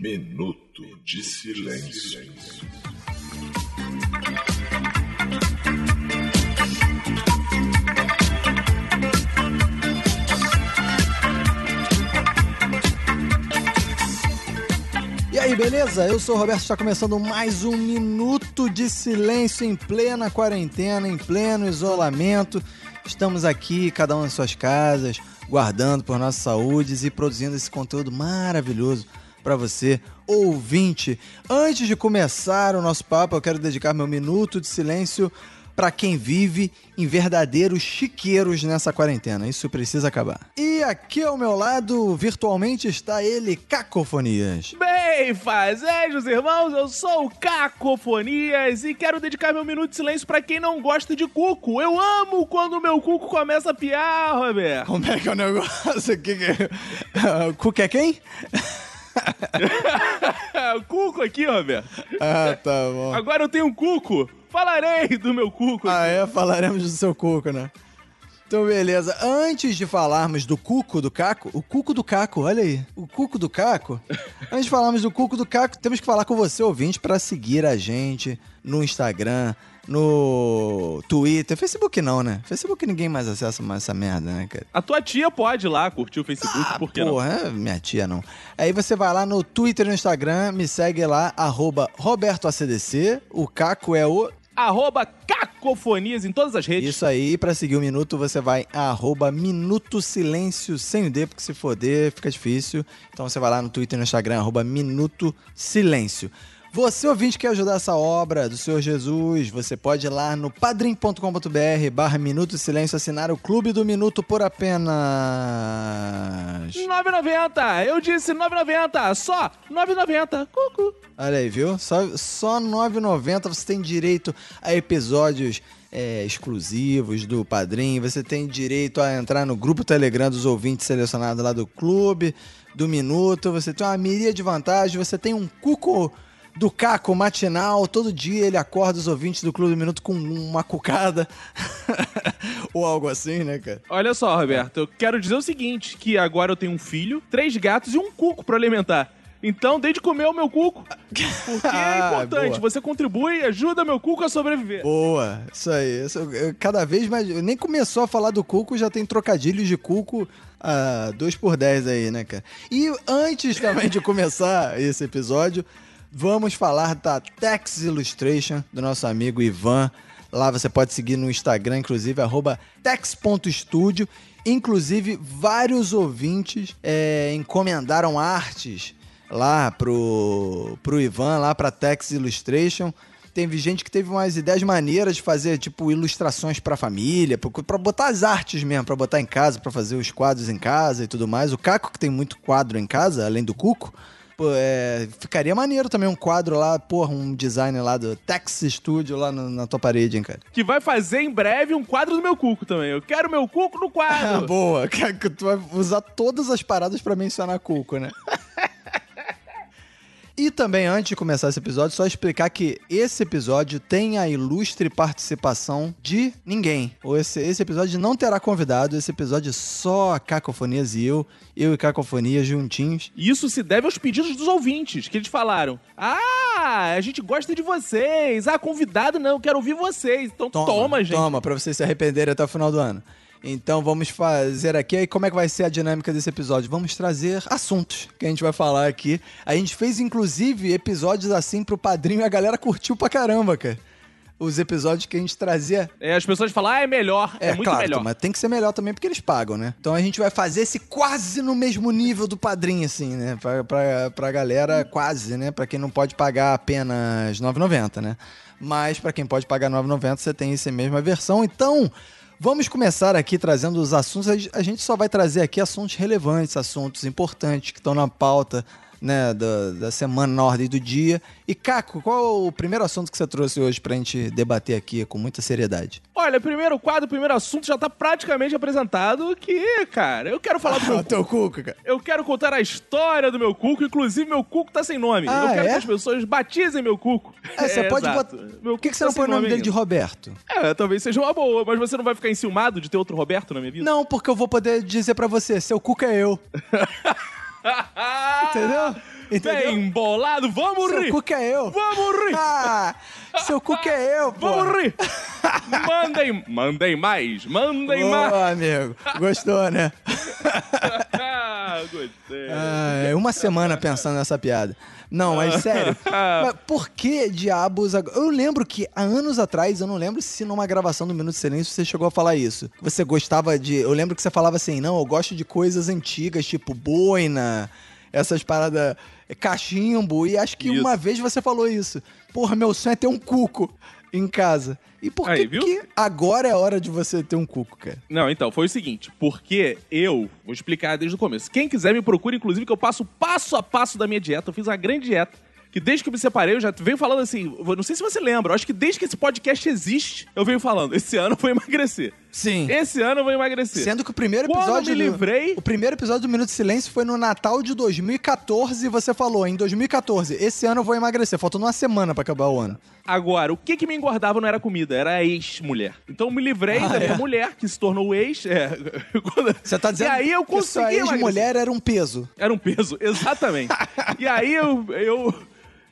Minuto de silêncio. E aí, beleza? Eu sou o Roberto, está começando mais um Minuto de Silêncio em plena quarentena, em pleno isolamento. Estamos aqui, cada um em suas casas, guardando por nossas saúdes e produzindo esse conteúdo maravilhoso para você, ouvinte. Antes de começar o nosso papo, eu quero dedicar meu minuto de silêncio para quem vive em verdadeiros chiqueiros nessa quarentena. Isso precisa acabar. E aqui ao meu lado, virtualmente, está ele, Cacofonias. Bem, fazejos irmãos, eu sou o Cacofonias e quero dedicar meu minuto de silêncio para quem não gosta de cuco. Eu amo quando o meu cuco começa a piar, Roberto. Como é que é o negócio aqui? Uh, cuco é quem? o cuco aqui, Roberto. Ah, tá bom. Agora eu tenho um cuco. Falarei do meu cuco. Ah, é? Falaremos do seu cuco, né? Então, beleza. Antes de falarmos do cuco do Caco, o cuco do Caco, olha aí. O cuco do Caco. Antes de falarmos do cuco do Caco, temos que falar com você, ouvinte, para seguir a gente no Instagram, no Twitter. Facebook não, né? Facebook ninguém mais acessa mais essa merda, né, cara? A tua tia pode ir lá curtir o Facebook, ah, por que porra, não? minha tia não. Aí você vai lá no Twitter e no Instagram, me segue lá, arroba RobertoACDC. O Caco é o arroba cacofonias em todas as redes. Isso aí, para seguir o Minuto, você vai arroba Minuto Silêncio sem o D, porque se D fica difícil. Então você vai lá no Twitter e no Instagram, arroba Minuto Silêncio. Você, ouvinte, quer ajudar essa obra do Senhor Jesus, você pode ir lá no padrim.com.br barra Minuto Silêncio assinar o Clube do Minuto por apenas... 9,90! Eu disse 9,90! Só 9,90! Cucu! Olha aí, viu? Só, só 9,90 você tem direito a episódios é, exclusivos do Padrim, você tem direito a entrar no grupo Telegram dos ouvintes selecionados lá do clube, do Minuto, você tem uma miríade de vantagens, você tem um cuco do Caco matinal, todo dia ele acorda os ouvintes do Clube do Minuto com uma cucada. Ou algo assim, né, cara? Olha só, Roberto, eu quero dizer o seguinte, que agora eu tenho um filho, três gatos e um cuco para alimentar. Então, desde comer o meu cuco. Porque é Ah, importante. boa. Você contribui e ajuda meu cuco a sobreviver. Boa, isso aí. Isso, eu- cada vez mais. Nem começou a falar do Cuco, já tem trocadilhos de Cuco a 2 por 10 aí, né, cara? E antes também de começar esse episódio, vamos falar da Tex Illustration, do nosso amigo Ivan. Lá você pode seguir no Instagram, inclusive, arroba tex.studio. Inclusive, vários ouvintes é, encomendaram artes lá pro, pro Ivan, lá pra Tex Illustration. Teve gente que teve umas ideias maneiras de fazer, tipo, ilustrações pra família, pra botar as artes mesmo, pra botar em casa, pra fazer os quadros em casa e tudo mais. O Caco, que tem muito quadro em casa, além do Cuco, pô, é, ficaria maneiro também um quadro lá, porra, um design lá do Tex Studio lá no- na tua parede, hein, cara. Que vai fazer em breve um quadro do meu cuco também. Eu quero meu cuco no Ah, quadro. boa, tu vai usar todas as paradas pra mencionar Cuco, né? E também, antes de começar esse episódio, só explicar que esse episódio tem a ilustre participação de ninguém. Ou Esse, esse episódio não terá convidado, esse episódio é só a Cacofonias e eu, eu e Cacofonias juntinhos. E Isso se deve aos pedidos dos ouvintes, que eles falaram: Ah, a gente gosta de vocês. Ah, convidado não, eu quero ouvir vocês. Então toma, gente. Toma, pra vocês se arrependerem até o final do ano. Então vamos fazer aqui. Aí como é que vai ser a dinâmica desse episódio? Vamos trazer assuntos que a gente vai falar aqui. A gente fez inclusive episódios assim pro padrinho e a galera curtiu pra caramba, cara. Os episódios que a gente trazia. É, as pessoas falam: Ah, é melhor. É, muito claro, melhor. mas tem que ser melhor também porque eles pagam, né? Então a gente vai fazer esse quase no mesmo nível do padrinho, assim, né? Pra, pra, pra galera quase, né? Pra quem não pode pagar apenas R$ 9,90, né? Mas pra quem pode pagar R$ 9,90, você tem essa mesma versão. Então, vamos começar aqui trazendo os assuntos. A gente só vai trazer aqui assuntos relevantes, assuntos importantes que estão na pauta né, da, da semana na ordem do dia. E, Caco, qual é o primeiro assunto que você trouxe hoje pra gente debater aqui com muita seriedade? Olha, primeiro quadro, primeiro assunto já tá praticamente apresentado. Que, cara, eu quero falar do meu o teu cuco, cara. Eu quero contar a história do meu cuco, inclusive meu cuco tá sem nome. Ah, eu quero é? que as pessoas batizem meu cuco. É, você pode exato. botar. Por que, que você tá não sem põe o nome dele de. Roberto? É, talvez seja uma boa, mas você não vai ficar enciumado de ter outro Roberto na minha vida? Não, porque eu vou poder dizer pra você, seu cuco é eu. Entendeu? Entendeu? Bem bolado, vamos Seu rir! cuco é eu. Vamos rir! Ah, seu cuco é eu, pô. Vamos rir! mandem, mandem mais, mandem Ô, mais! amigo. Gostou, né? Ah, gostei. Ah, é uma semana pensando nessa piada. Não, mas sério. mas por que diabos. Eu lembro que há anos atrás, eu não lembro se numa gravação do Minuto de Silêncio você chegou a falar isso. Você gostava de. Eu lembro que você falava assim: não, eu gosto de coisas antigas, tipo boina, essas paradas. É, Cachimbo, e acho que Isso. uma vez você falou isso. Porra, meu sonho é ter um cuco em casa. E por Aí, que, que agora é a hora de você ter um cuco, cara? Não, então, foi o seguinte, porque eu, vou explicar desde o começo. Quem quiser me procura, inclusive, que eu passo passo a passo da minha dieta. Eu fiz uma grande dieta. Que desde que eu me separei, eu já venho falando assim. Não sei se você lembra, eu acho que desde que esse podcast existe, eu venho falando. Esse ano eu vou emagrecer. Sim. Esse ano eu vou emagrecer. Sendo que o primeiro Quando episódio. me do- livrei- O primeiro episódio do Minuto de Silêncio foi no Natal de 2014 e você falou, em 2014, esse ano eu vou emagrecer. Faltando uma semana pra acabar o ano. Agora, o que que me engordava não era comida, era a ex-mulher. Então eu me livrei Ah, da minha é? mulher, que se tornou ex. É. Você tá dizendo E aí eu que sua consegui ex-mulher era um peso. Era um peso, exatamente. e aí eu, eu,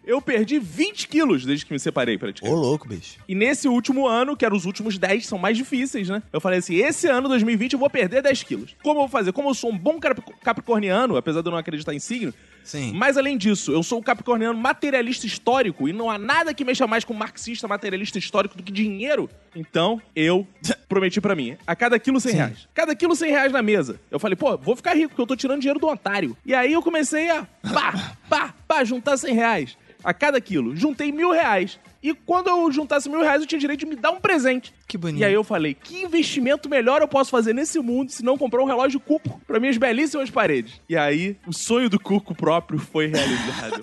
eu perdi 20 quilos desde que me separei, Ô, praticamente. louco, bicho. E nesse último ano, que eram os últimos 10, são mais difíceis, né? Eu falei assim: esse ano, 2020, eu vou perder 10 quilos. Como eu vou fazer? Como eu sou um bom cap- capricorniano, apesar de eu não acreditar em signo, Sim. mas além disso, eu sou um capricorniano materialista histórico e não há nada que mexa mais com marxista materialista histórico do que dinheiro. Então, eu prometi pra mim, a cada quilo 100 Sim. reais. Cada quilo 100 reais na mesa. Eu falei, pô, vou ficar rico, porque eu tô tirando dinheiro do otário. E aí eu comecei a pá, pá, pá, juntar 100 reais a cada quilo. Juntei mil reais. E quando eu juntasse mil reais, eu tinha direito de me dar um presente. Que bonito. E aí eu falei, que investimento melhor eu posso fazer nesse mundo se não comprar um relógio Cuco pra minhas belíssimas paredes? E aí, o sonho do Cuco próprio foi realizado,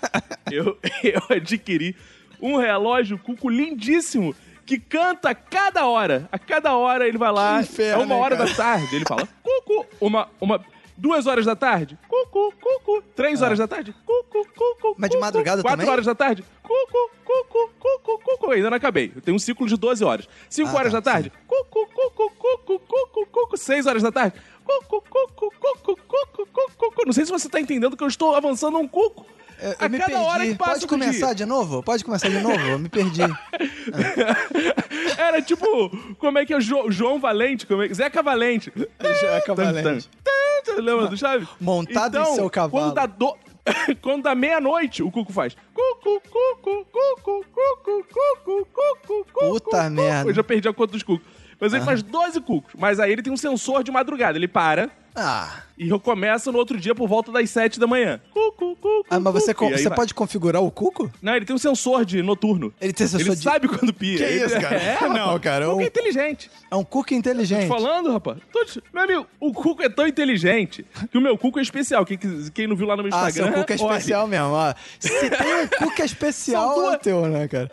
eu, eu adquiri um relógio Cuco lindíssimo que canta a cada hora. A cada hora ele vai lá, inferno, é uma hein, hora cara? da tarde, ele fala Cuco, uma... uma Duas horas da tarde, cucu, cucu. Três horas da tarde, cucu, cucu. Ah. Mas de madrugada Quatro também? horas da tarde, cucu, cucu, cucu, cucu. Ainda não acabei. Eu tenho um ciclo de 12 horas. Cinco Ah, horas tá, da tarde, cucu, cucu, cucu, cucu, cucu. Seis horas da tarde, cucu, cucu, cucu, cucu, cucu, cucu. Não sei se você tá entendendo que eu estou avançando um cuco. Eu, eu a me cada perdi. hora que passa Pode começar dia. de novo? Pode começar de novo? Eu me perdi. Era tipo, como é que é Jo- João Valente? Como é... Zeca Valente. Zeca Valente. Lembra do Chaves? Montado em então, seu cavalo. Quando dá, do... quando dá meia-noite, o Cuco faz. Cucu, cucu, cucu, cucu, cucu, cucu, cucu. Puta cucu. merda. Eu já perdi a conta dos cucos. Mas ele faz 12 cucos. Mas aí ele tem um sensor de madrugada. Ele para Ah. e recomeça no outro dia por volta das 7 da manhã. Cucu, cucu, Ah, mas você, cucu. você vai. pode configurar o cuco? Não, ele tem um sensor de noturno. Ele tem sensor Ele de- sabe quando pia. Que Ele- isso, cara? É, Não, cara, é Cuco um- é inteligente. É um cuco Tô inteligente. te falando, rapaz. Tô te- Meu amigo, o Cuco é tão inteligente que o meu Cuco é especial. Quem, quem não viu lá no meu Ah, Instagram... seu cuco é olha. especial mesmo. Ó. Se tem um cuco especial, é o duas- teu, né, cara?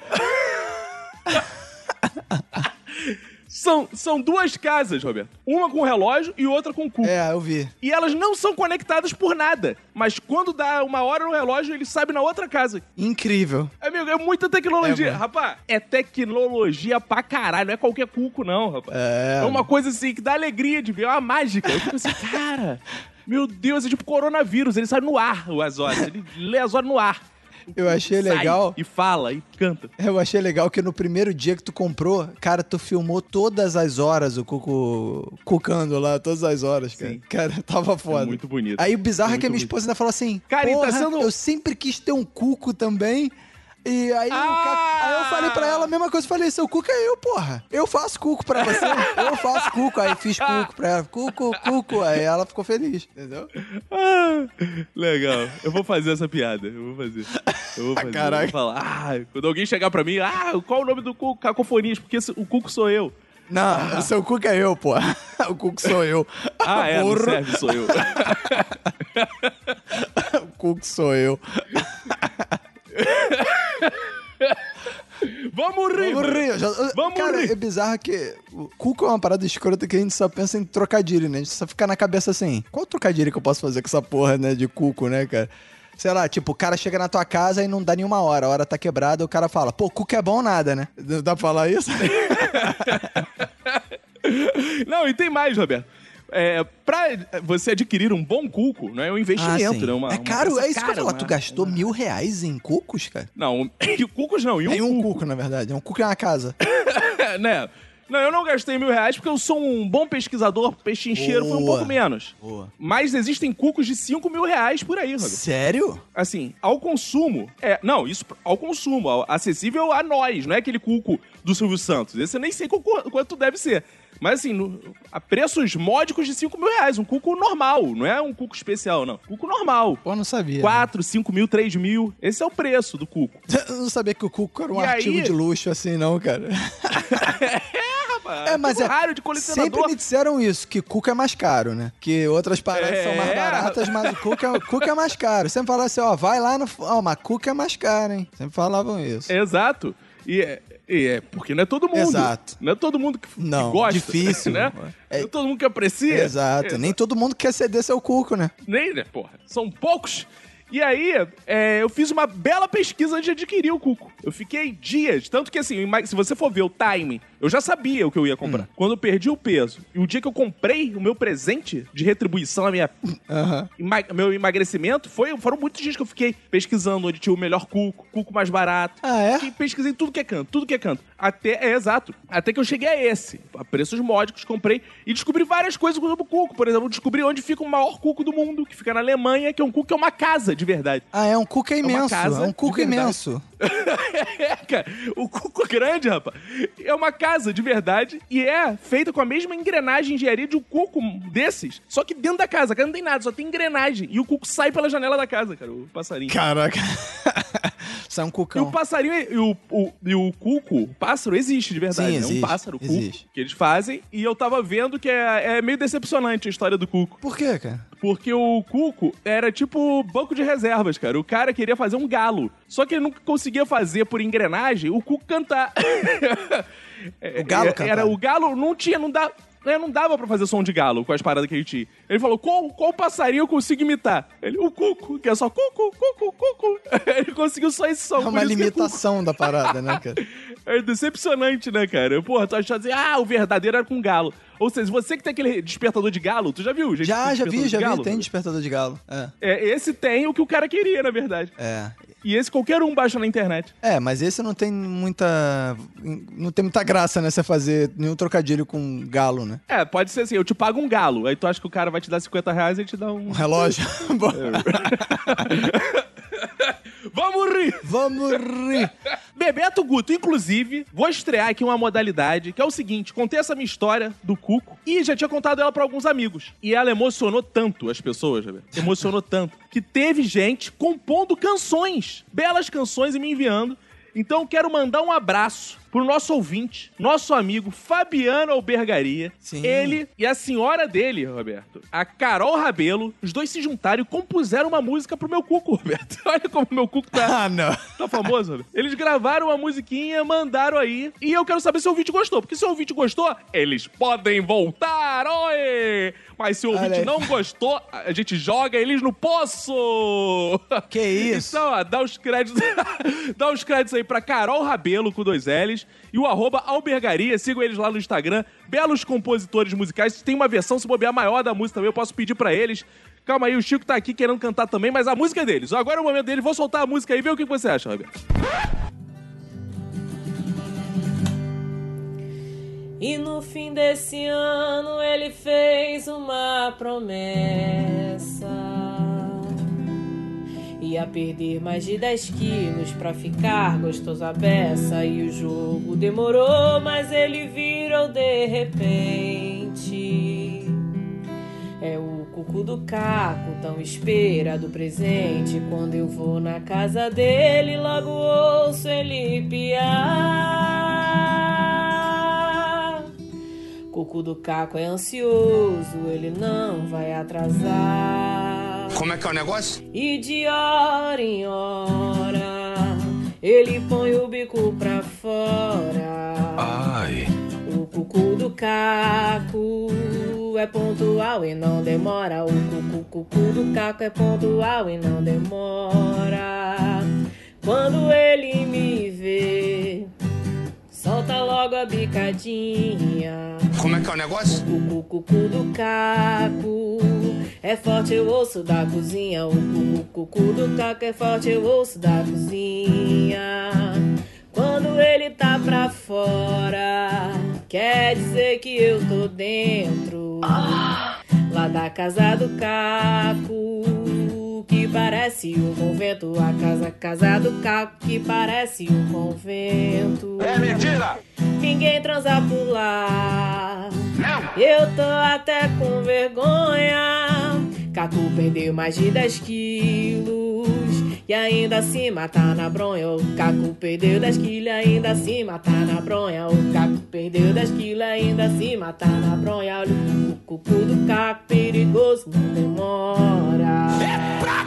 São, são duas casas, Roberto. Uma com relógio e outra com Cuco. É, eu vi. E elas não são conectadas por nada. Mas quando dá uma hora no relógio, ele sabe na outra casa. Incrível. Amigo, é muita tecnologia. É, rapaz, é tecnologia pra caralho. Não é qualquer cuco, não, rapaz. É. uma coisa assim que dá alegria de ver. É uma mágica. Eu fico assim, cara, meu Deus, é tipo coronavírus. Ele sai no ar as horas. Ele lê horas no ar. Eu achei Sai legal. E fala, e canta. Eu achei legal que no primeiro dia que tu comprou, cara, tu filmou todas as horas o cuco cucando lá, todas as horas, cara. Sim. Cara, tava foda. É muito bonito. Aí o bizarro é, É que a minha esposa ainda falou assim: Cara, tá sendo- eu sempre quis ter um cuco também. E aí, Ah! ca- aí eu falei pra ela a mesma coisa. Eu falei, seu cuco é eu, porra. Eu faço cuco pra você. eu faço cuco. Aí fiz cuco pra ela. Cuco, cuco. Aí ela ficou feliz, entendeu? Ah, legal. Eu vou fazer essa piada. Eu vou fazer. Eu vou fazer. Caraca. Eu vou falar. Ah, quando alguém chegar pra mim, ah, qual o nome do Cuco? Cacofonias, porque o Cuco sou eu. Não, o seu cuco é eu, porra. O cuco sou eu. Ah, é, não Porra. serve, sou eu. O cuco sou eu. Vamos rir! Vamos rir. já- Vamos cara, rir. é bizarro que o cuco é uma parada escrota que a gente só pensa em trocadilho, né? A gente só fica na cabeça assim, qual trocadilho que eu posso fazer com essa porra, né, de cuco, né, cara? Sei lá, tipo, o cara chega na tua casa e não dá nenhuma hora, a hora tá quebrada, o cara fala, pô, cuco é bom nada, né? Dá pra falar isso? Não, e tem mais, Roberto. É, pra você adquirir um bom cuco, não é um investimento, sim. né? Uma, é uma caro, é isso que eu cara, falar. uma- Tu gastou mil reais em cucos, cara? Não, cucos não, e um, Em um cuco. cuco, na verdade. É um cuco em uma casa. né? Não, eu não gastei mil reais porque eu sou um bom pesquisador, pechincheiro foi um pouco menos. Boa. Mas existem cucos de 5 mil reais por aí, Roberto. Sério? Assim, ao consumo. É, não, isso ao consumo, ao- acessível a nós, não é aquele cuco do Silvio Santos. Esse eu nem sei qual- quanto deve ser. Mas assim, no- a preços módicos de 5 mil reais. Um cuco normal, não é um cuco especial, não. Cuco normal. Pô, não sabia. 4, 5 mil, 3 mil. Esse é o preço do cuco. Eu não sabia que o cuco era um E aí- artigo de luxo assim, não, cara. É, mas Cuco é- raro de colecionador. Sempre me disseram isso, que cuco é mais caro, né? Que outras paradas É. são mais baratas, mas o cuco é, cuco é mais caro. Sempre falavam assim, ó, vai lá no... Ó, mas cuco é mais caro, hein? Sempre falavam isso. Exato. E é, e é porque não é todo mundo. Exato. Não é todo mundo que, que Não, gosta. difícil. Né? É- Não é todo mundo que aprecia. Exato. Nem todo mundo quer ceder seu cuco, né? Nem, né, porra. São poucos. E aí, é, eu fiz uma bela pesquisa de adquirir o Cuco. Eu fiquei dias, tanto que assim, se você for ver o time, eu já sabia o que eu ia Hum. comprar. Quando eu perdi o peso e o dia que eu comprei o meu presente de retribuição à minha ema- meu emagrecimento, foi, foram muitos dias que eu fiquei pesquisando onde tinha o melhor cuco, cuco mais barato. Ah, é? Fiquei pesquisei tudo que é canto, tudo que é canto. Até, é exato. Até que eu cheguei a esse, a preços módicos, comprei e descobri várias coisas sobre o cuco. Por exemplo, descobri onde fica o maior cuco do mundo, que fica na Alemanha, que é um cuco que é uma casa de verdade. Ah, é um cuco uma imenso. casa É um cuco imenso. é, cara. O cuco grande, rapaz. É uma casa de verdade e é feita com a mesma engrenagem de engenharia de um cuco desses. Só que dentro da casa, cara, não tem nada, só tem engrenagem. E o cuco sai pela janela da casa, cara, o passarinho. Caraca. É um E o cucão. passarinho e o, o, e o cuco, o pássaro, existe de verdade. Sim, É um existe, pássaro, cuco, existe. que eles fazem. E eu tava vendo que é, é meio decepcionante a história do cuco. Por quê, cara? Porque o Cuco era tipo banco de reservas, cara. O cara queria fazer um galo. Só que ele nunca conseguia fazer por engrenagem o Cuco cantar. O galo Era- cantar. Era o galo, não tinha, não dá. né, Não dava pra fazer som de galo com as paradas que ele tinha. Ele falou: qual, qual passarinho eu consigo imitar? Ele, o cuco, que é só cuco, cuco, cuco. Ele conseguiu só esse som. É uma é limitação da parada, né, cara? É decepcionante, né, cara? Porra, tu achando assim, ah, o verdadeiro era com galo. Ou seja, você que tem aquele despertador de galo, tu já viu? gente, Já, já vi, já vi. Tem despertador de galo. É. É, esse tem o que o cara queria, na verdade. É. E esse qualquer um baixa na internet. É, mas esse não tem muita. Não tem muita graça, né? Você fazer nenhum trocadilho com galo, né? É, pode ser assim, eu te pago um galo. Aí tu acha que o cara vai te dar 50 reais e te dá um. Um relógio. Vamos rir! Vamos rir. Bebeto Guto, inclusive, vou estrear aqui uma modalidade que é o seguinte: contei essa minha história do Cuco e já tinha contado ela pra alguns amigos. E ela emocionou tanto as pessoas, Bebeto. Emocionou tanto que teve gente compondo canções, belas canções e me enviando. Então eu quero mandar um abraço pro nosso ouvinte, nosso amigo Fabiano Albergaria. Sim. Ele e a senhora dele, Roberto, a Carol Rabelo, os dois se juntaram e compuseram uma música pro meu cuco, Roberto. Olha como meu cuco tá, Ah, não. Tá famoso, né? Eles gravaram uma musiquinha, mandaram aí. E eu quero saber se o ouvinte gostou. Porque se o ouvinte gostou, eles podem voltar, oi! Mas se o ouvinte não gostou, a gente joga eles no poço! Que isso? Então, ó, dá os créditos, dá os créditos aí pra Carol Rabelo com dois L's e o arroba Albergaria. Sigam eles lá no Instagram. Belos compositores musicais. Tem uma versão, se bobear, maior da música também. Eu posso pedir pra eles. Calma aí, o Chico tá aqui querendo cantar também, mas a música é deles. Agora é o momento deles. Vou soltar a música aí e ver o que você acha, Roberto. E no fim desse ano ele fez uma promessa. Ia perder mais de 10 quilos pra ficar gostoso a beça. E o jogo demorou, mas ele virou de repente. É o cuco do caco, tão esperado presente. Quando eu vou na casa dele, logo ouço ele piar. Cuco do caco é ansioso, ele não vai atrasar. Como é que é o negócio? E de hora em hora, ele põe o bico pra fora. Ai. O cucu do caco é pontual e não demora. O cucu, cucu do caco é pontual e não demora. Quando ele me vê, solta logo a bicadinha. Como é que é o negócio? O cucu do caco é forte, eu ouço da cozinha. O cucu do caco é forte, eu ouço da cozinha. Quando ele tá pra fora, quer dizer que eu tô dentro. Lá da casa do caco, que parece um convento. A casa, casa do caco, que parece um convento. É mentira! Ninguém transa por lá. Eu tô até com vergonha. Caco perdeu mais de 10 quilos. E ainda assim mata na bronha. O Caco perdeu 10 quilos. Ainda assim mata na bronha. O Caco perdeu 10 quilos. Ainda assim mata na bronha. O cucu do Caco perigoso. Não demora. Pra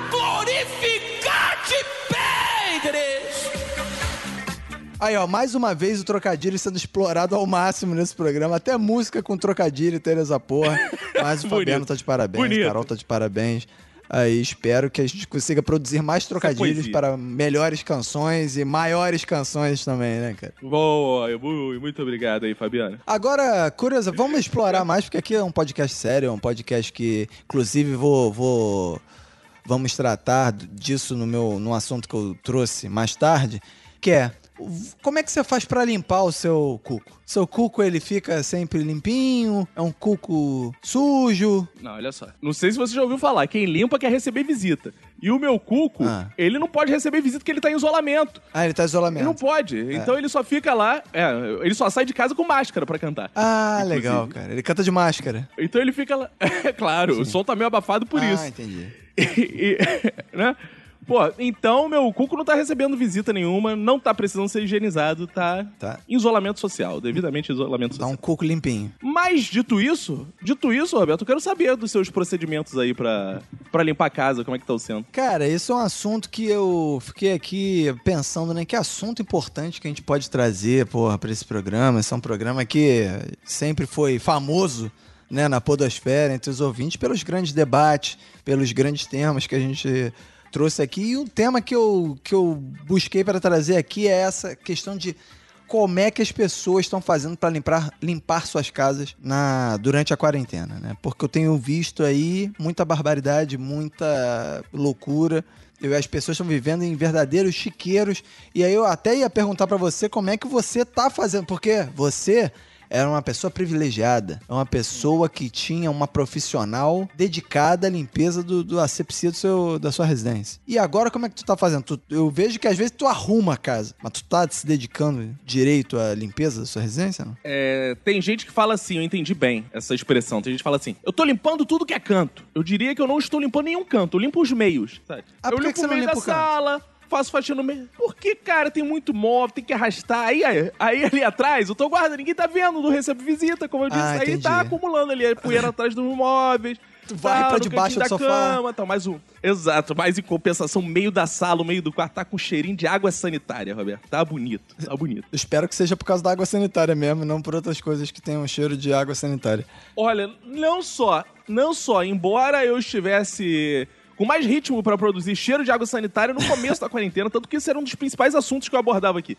Aí, ó, mais uma vez o trocadilho sendo explorado ao máximo nesse programa. Até música com trocadilho tem essa porra. Mas o Fabiano tá de parabéns, Bonito. Carol tá de parabéns. Aí espero que a gente consiga produzir mais trocadilhos poesia. para melhores canções e maiores canções também, né, cara? Boa, mu- muito obrigado aí, Fabiano. Agora, curiosa, vamos explorar mais, porque aqui é um podcast sério, é um podcast que, inclusive, vou. vou vamos tratar disso no meu no assunto que eu trouxe mais tarde, que é como é que você faz pra limpar o seu cuco? Seu cuco ele fica sempre limpinho? É um cuco sujo? Não, olha só. Não sei se você já ouviu falar. Quem limpa quer receber visita. E o meu cuco, Ah. ele não pode receber visita porque ele tá em isolamento. Ah, ele tá em Ele não isolamento. pode. Então ele só fica lá. É, ele só sai de casa com máscara pra cantar. Ah, Inclusive. legal, cara. Ele canta de máscara. Então ele fica lá. É claro, o som tá meio abafado por ah, isso. entendi. E- né? Pô, então meu cuco não tá recebendo visita nenhuma, não tá precisando ser higienizado, tá, Tá. em isolamento social, devidamente isolamento Dá social. um cuco limpinho. Mas, dito isso, dito isso, Roberto, eu quero saber dos seus procedimentos aí pra, pra limpar a casa, como é que estão sendo. Cara, isso é um assunto que eu fiquei aqui pensando, né? Que assunto importante que a gente pode trazer, porra, pra esse programa. Esse é um programa que sempre foi famoso, né, na podosfera, entre os ouvintes, pelos grandes debates, pelos grandes temas que a gente trouxe aqui. E o tema que eu, que eu busquei para trazer aqui é essa questão de como é que as pessoas estão fazendo para limpar, limpar suas casas na, durante a quarentena, né? Porque eu tenho visto aí muita barbaridade, muita loucura. E as pessoas estão vivendo em verdadeiros chiqueiros. E aí eu até ia perguntar para você como é que você tá fazendo, porque você era uma pessoa privilegiada, é uma pessoa que tinha uma profissional dedicada à limpeza do, do asepsia do seu, da sua residência. E agora como é que tu tá fazendo? Tu- eu vejo que às vezes tu arruma a casa, mas tu tá se dedicando direito à limpeza da sua residência, não? É, tem gente que fala assim, eu entendi bem essa expressão. Tem gente que fala assim: eu tô limpando tudo que é canto. Eu diria que eu não estou limpando nenhum canto, eu limpo os meios. Sabe? Ah, eu por que limpo que você o não meio limpa da o canto? sala. Faço faxina no meio. Porque, cara, tem muito móvel, tem que arrastar. Aí, aí, aí ali atrás, eu tô guardando, ninguém tá vendo, não recebo visita, como eu disse. Ah, aí entendi. tá acumulando ali a poeira atrás dos móveis. Tu varre tal, pra debaixo do da sofá. Cama, tal, mais um. Exato, mas em compensação, o meio da sala, o meio do quarto tá com cheirinho de água sanitária, Roberto. Tá bonito, tá bonito. Eu espero que seja por causa da água sanitária mesmo, não por outras coisas que tenham cheiro de água sanitária. Olha, não só, não só, embora eu estivesse com mais ritmo pra produzir cheiro de água sanitária no começo da quarentena, tanto que esse era um dos principais assuntos que eu abordava aqui.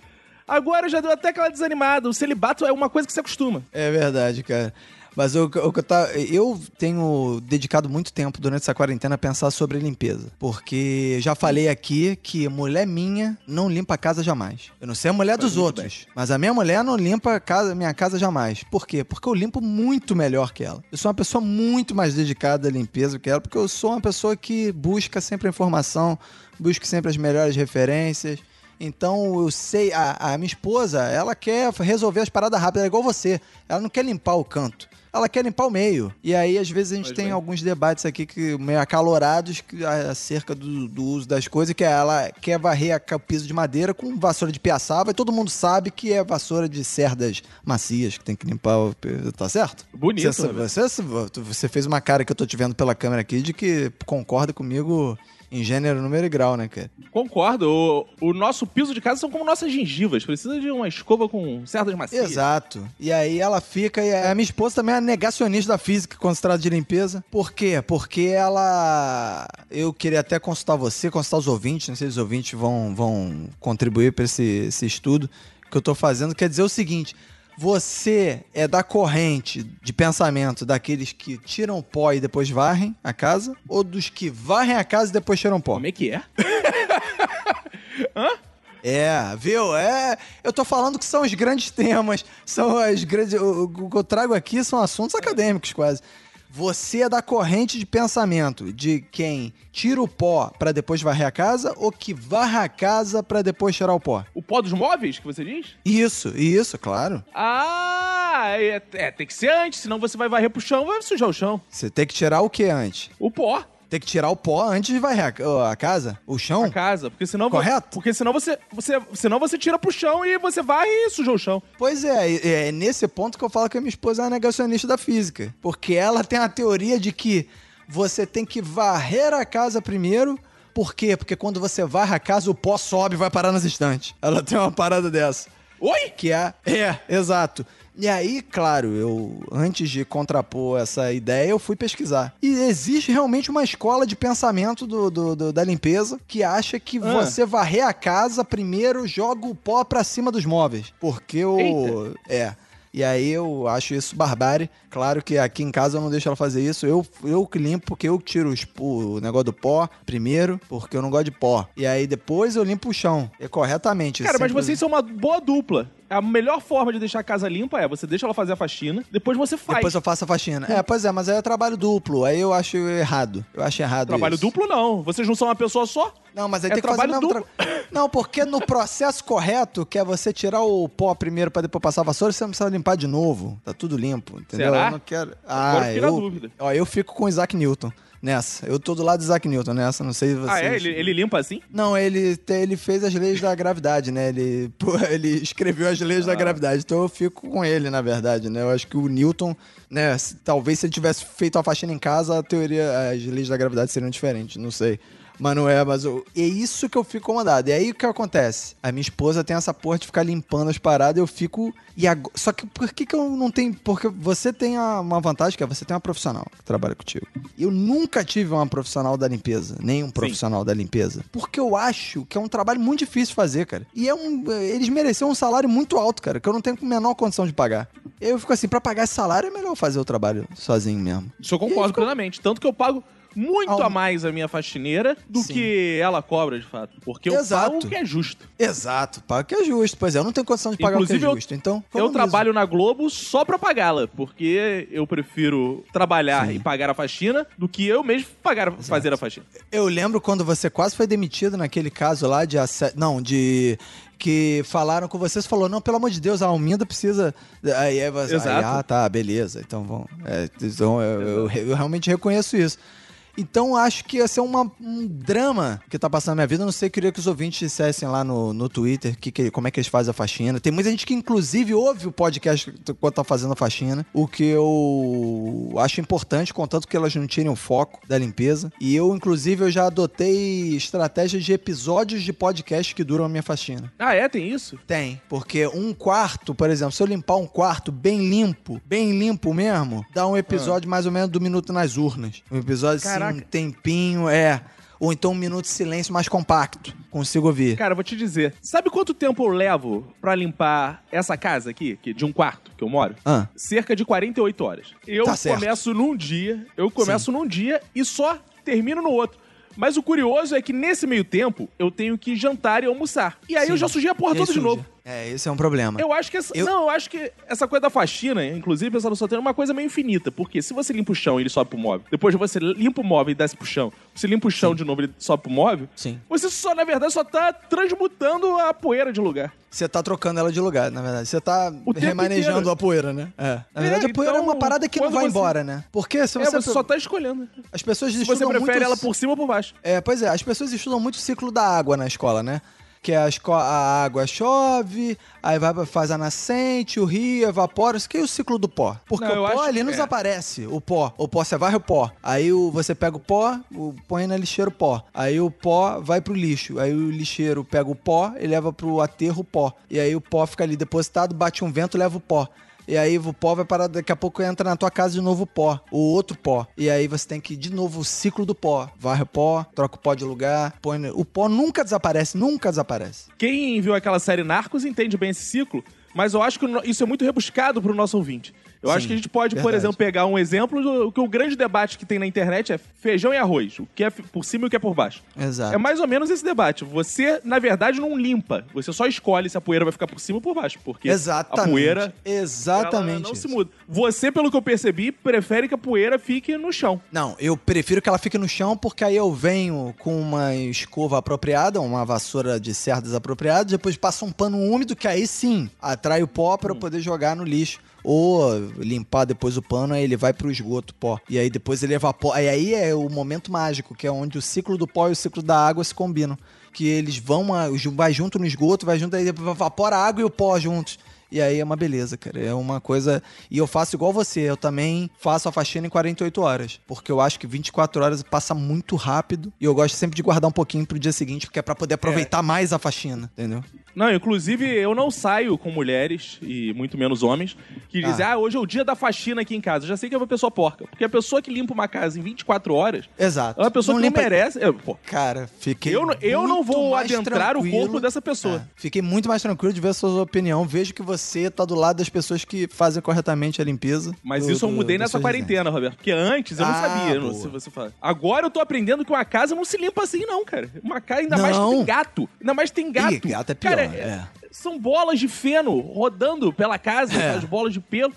Agora já deu até aquela desanimada. O celibato é uma coisa que se acostuma. É verdade, cara. Mas que eu, tá, eu tenho dedicado muito tempo durante essa quarentena a pensar sobre limpeza. Porque já falei aqui que mulher minha não limpa a casa jamais. Eu não sei a mulher dos outros, mas a minha mulher não limpa a casa, minha casa jamais. Por quê? Porque eu limpo muito melhor que ela. Eu sou uma pessoa muito mais dedicada à limpeza que ela, porque eu sou uma pessoa que busca sempre a informação, busca sempre as melhores referências. Então eu sei, a, a minha esposa, ela quer resolver as paradas rápidas, é igual você. Ela não quer limpar o canto. Ela quer limpar o meio. E aí, às vezes, a gente Faz tem bem. alguns debates aqui que meio acalorados que- acerca do, do uso das coisas, que ela quer varrer o piso de madeira com vassoura de piaçava, e todo mundo sabe que é vassoura de cerdas macias que tem que limpar o. pi- Tá certo? Bonito, Você, Roberto. você, você fez uma cara que eu tô te vendo pela câmera aqui de que concorda comigo em gênero, número e grau, né, cara? Concordo. O, o nosso piso de casa são como nossas gengivas. Precisa de uma escova com cerdas macias. Exato. E aí ela fica. E a minha esposa também é negacionista da física quando se trata de limpeza. Por quê? Porque ela. Eu queria até consultar você, consultar os ouvintes, não sei se os ouvintes vão, vão contribuir para esse, esse estudo que eu tô fazendo. Quer dizer o seguinte. Você é da corrente de pensamento daqueles que tiram pó e depois varrem a casa? Ou dos que varrem a casa e depois tiram pó? Como é que é? É, viu? É, eu tô falando que são os grandes temas, são as grandes. O, o que eu trago aqui são assuntos acadêmicos quase. Você é da corrente de pensamento de quem tira o pó pra depois varrer a casa ou que varre a casa pra depois tirar o pó? O pó dos móveis, que você diz? Isso, isso, claro. Ah, é, é, tem que ser antes, senão você vai varrer pro chão vai sujar o chão. Você tem que tirar o que antes? O pó. Tem que tirar o pó antes de varrer a, a casa? O chão? A casa, porque senão Correto. Porque senão você, você, senão você tira pro chão e você vai e sujou o chão. Pois é, e- é nesse ponto que eu falo que a minha esposa é uma negacionista da física. Porque ela tem a teoria de que você tem que varrer a casa primeiro. Por quê? Porque quando você varre a casa, o pó sobe e vai parar nas estantes. Ela tem uma parada dessa. Oi? Que é. É, exato. E aí, claro, eu, antes de contrapor essa ideia, eu fui pesquisar. E existe realmente uma escola de pensamento do, do- do- da limpeza que acha que Ah. você varrer a casa primeiro joga o pó pra cima dos móveis. Porque o. Eita. É. E aí eu acho isso barbárie. Claro que aqui em casa eu não deixo ela fazer isso. Eu, eu que limpo, porque eu tiro os- o negócio do pó primeiro, porque eu não gosto de pó. E aí depois eu limpo o chão. É corretamente. Cara, mas vocês são uma boa dupla. A melhor forma de deixar a casa limpa é você deixa ela fazer a faxina, depois você faz. Depois eu faço a faxina. É, pois é, mas aí é trabalho duplo. Aí eu acho errado. Eu acho errado Trabalho isso. duplo não. Vocês não são uma pessoa só? Não, mas aí É tem que fazer mesmo tra... Não, porque no processo correto, que é você tirar o pó primeiro pra depois passar a vassoura, você não precisa limpar de novo. Tá tudo limpo, entendeu? Será? Eu não quero... Agora Ah, na eu... dúvida. Ó, eu fico com o Isaac Newton nessa. Eu tô do lado do Isaac Newton nessa, não sei se vocês... Ah, é? Ele, ele limpa assim? Não, ele, te- ele fez as leis da gravidade, né? Ele, pô, ele escreveu as leis da Ah. gravidade. Então eu fico com ele, na verdade, né? Eu acho que o Newton, né? se- talvez se ele tivesse feito a faxina em casa, a teoria, as leis da gravidade seriam diferentes, não sei. Mas não é, mas eu, é isso que eu fico incomodado. E aí o que acontece? A minha esposa tem essa porra de ficar limpando as paradas, eu fico. E ago- Só que por que, que eu não tenho. Porque você tem a- uma vantagem que é você tem uma profissional que trabalha contigo. Eu nunca tive uma profissional da limpeza, nem um profissional da limpeza. Porque eu acho que é um trabalho muito difícil fazer, cara. E é um. Eles mereciam um salário muito alto, cara, que eu não tenho a menor condição de pagar. Eu fico assim, pra pagar esse salário é melhor fazer o trabalho sozinho mesmo. Isso eu concordo ficou- plenamente. Tanto que eu pago muito Ao- a mais a minha faxineira do Sim. que ela cobra, de fato. Porque eu Exato. pago o que é justo. Exato, paga o que é justo. Pois é, eu não tenho condição de pagar Inclusive, o que é eu- justo. Então, Eu trabalho na Globo só pra pagá-la, porque eu prefiro trabalhar Sim. e pagar a faxina do que eu mesmo pagar, fazer a faxina. Eu lembro quando você quase foi demitido naquele caso lá de assédio. Não, de. Que falaram com você, você falou, não, pelo amor de Deus, a Alminda precisa. Aí, aí Exato. aí, ah, tá, beleza. Então vamos. é, então eu, eu- eu realmente reconheço isso. Então acho que ia ser uma- um drama que tá passando na minha vida. Eu não sei, queria que os ouvintes dissessem lá no, no Twitter que, que- como é que eles fazem a faxina. Tem muita gente que, inclusive, ouve o podcast quando tá fazendo a faxina. O que eu acho importante, contanto que elas não tirem o foco da limpeza. E eu, inclusive, eu já adotei estratégias de episódios de podcast que duram a minha faxina. Ah, é? Tem isso? Tem, porque um quarto, por exemplo, se eu limpar um quarto bem limpo, bem limpo mesmo, dá um episódio mais ou menos do Minuto nas Urnas. Um episódio assim, Caraca. um tempinho, é. Ou então um minuto de silêncio mais compacto. Consigo ouvir. Cara, eu vou te dizer. Sabe quanto tempo eu levo pra limpar essa casa aqui, que, de um quarto que eu moro? Ah, Cerca de 48 horas. Eu Tá certo. começo num dia, eu começo num dia e só termino no outro. Mas o curioso é que nesse meio tempo eu tenho que jantar e almoçar. E aí eu já sujei a porra E aí toda de suja. novo. É, esse é um problema. Eu acho que essa, Eu- não, eu acho que essa coisa da faxina, inclusive pensando no solteiro, é uma coisa meio infinita, porque se você limpa o chão e ele sobe pro móvel, depois você limpa o móvel e desce pro chão, você limpa o chão de novo e ele sobe pro móvel, Sim. você só na verdade só tá transmutando a poeira de lugar. Você tá trocando ela de lugar, na verdade. Você tá O remanejando a poeira, né? É. Na É, verdade, a poeira é então, uma parada que não vai você- embora, né? Porque se é, você... você só tá escolhendo. As pessoas Se estudam você prefere muito... ela por cima ou por baixo. É, pois é, as pessoas estudam muito o ciclo da água na escola, né? Que a, a água chove, aí vai faz a nascente, o rio evapora, isso que é o ciclo do pó. Porque Não, o pó ali que nos é. aparece, o pó. O pó, você varre o pó. Aí o, você pega o pó, o, põe na lixeira o pó. Aí o pó vai pro lixo. Aí o lixeiro pega o pó e leva pro aterro o pó. E aí o pó fica ali depositado, bate um vento, leva o pó. E aí o pó vai parar, daqui a pouco entra na tua casa de novo pó, o outro pó. E aí você tem que de novo o ciclo do pó. Varre o pó, troca o pó de lugar, põe... O pó nunca desaparece, nunca desaparece. Quem viu aquela série Narcos entende bem esse ciclo, Mas eu acho que isso é muito rebuscado pro nosso ouvinte. Eu acho Sim, que a gente pode, por verdade. exemplo, pegar um exemplo do que o grande debate que tem na internet é feijão e arroz. O que é por cima e o que é por baixo. Exato. É mais ou menos esse debate. Você, na verdade, não limpa. Você só escolhe se a poeira vai ficar por cima ou por baixo. Porque Exatamente. a poeira Exatamente. não isso. se muda. Você, pelo que eu percebi, prefere que a poeira fique no chão. Não, eu prefiro que ela fique no chão porque aí eu venho com uma escova apropriada, uma vassoura de cerdas apropriada, depois passo um pano úmido que aí sim atrai o pó para eu poder jogar no lixo. Ou limpar depois o pano, aí ele vai pro esgoto, pó. E aí depois ele evapora. E aí é o momento mágico, que é onde o ciclo do pó e o ciclo da água se combinam. Que eles vão, vai junto no esgoto, vai junto, aí evapora a água e o pó juntos. E aí é uma beleza, cara. É uma coisa. E eu faço igual você. Eu também faço a faxina em 48 horas. Porque eu acho que 24 horas passa muito rápido. E eu gosto sempre de guardar um pouquinho pro dia seguinte, porque é pra poder aproveitar mais a faxina, entendeu? Não, inclusive eu não saio com mulheres e muito menos homens que dizem, ah, hoje é o dia da faxina aqui em casa. Eu já sei que é uma pessoa porca. Porque a pessoa que limpa uma casa em 24 horas Exato. é uma pessoa que não limpa- merece. é, pô, Cara, fiquei. eu, não- eu não vou adentrar o tranquilo. corpo dessa pessoa. É, fiquei muito mais tranquilo de ver a sua opinião. Vejo que você tá do lado das pessoas que fazem corretamente a limpeza. Mas do- isso eu do- mudei das nessa quarentena, Roberto. Porque antes eu não Ah, sabia. não- se você fala. Agora eu tô aprendendo que uma casa não se limpa assim, não, cara. Uma casa, ainda mais Não. tem gato. Ainda mais tem gato. Ih, gato é pior, Cara, é. São bolas de feno rodando pela casa, É. as bolas de pelo.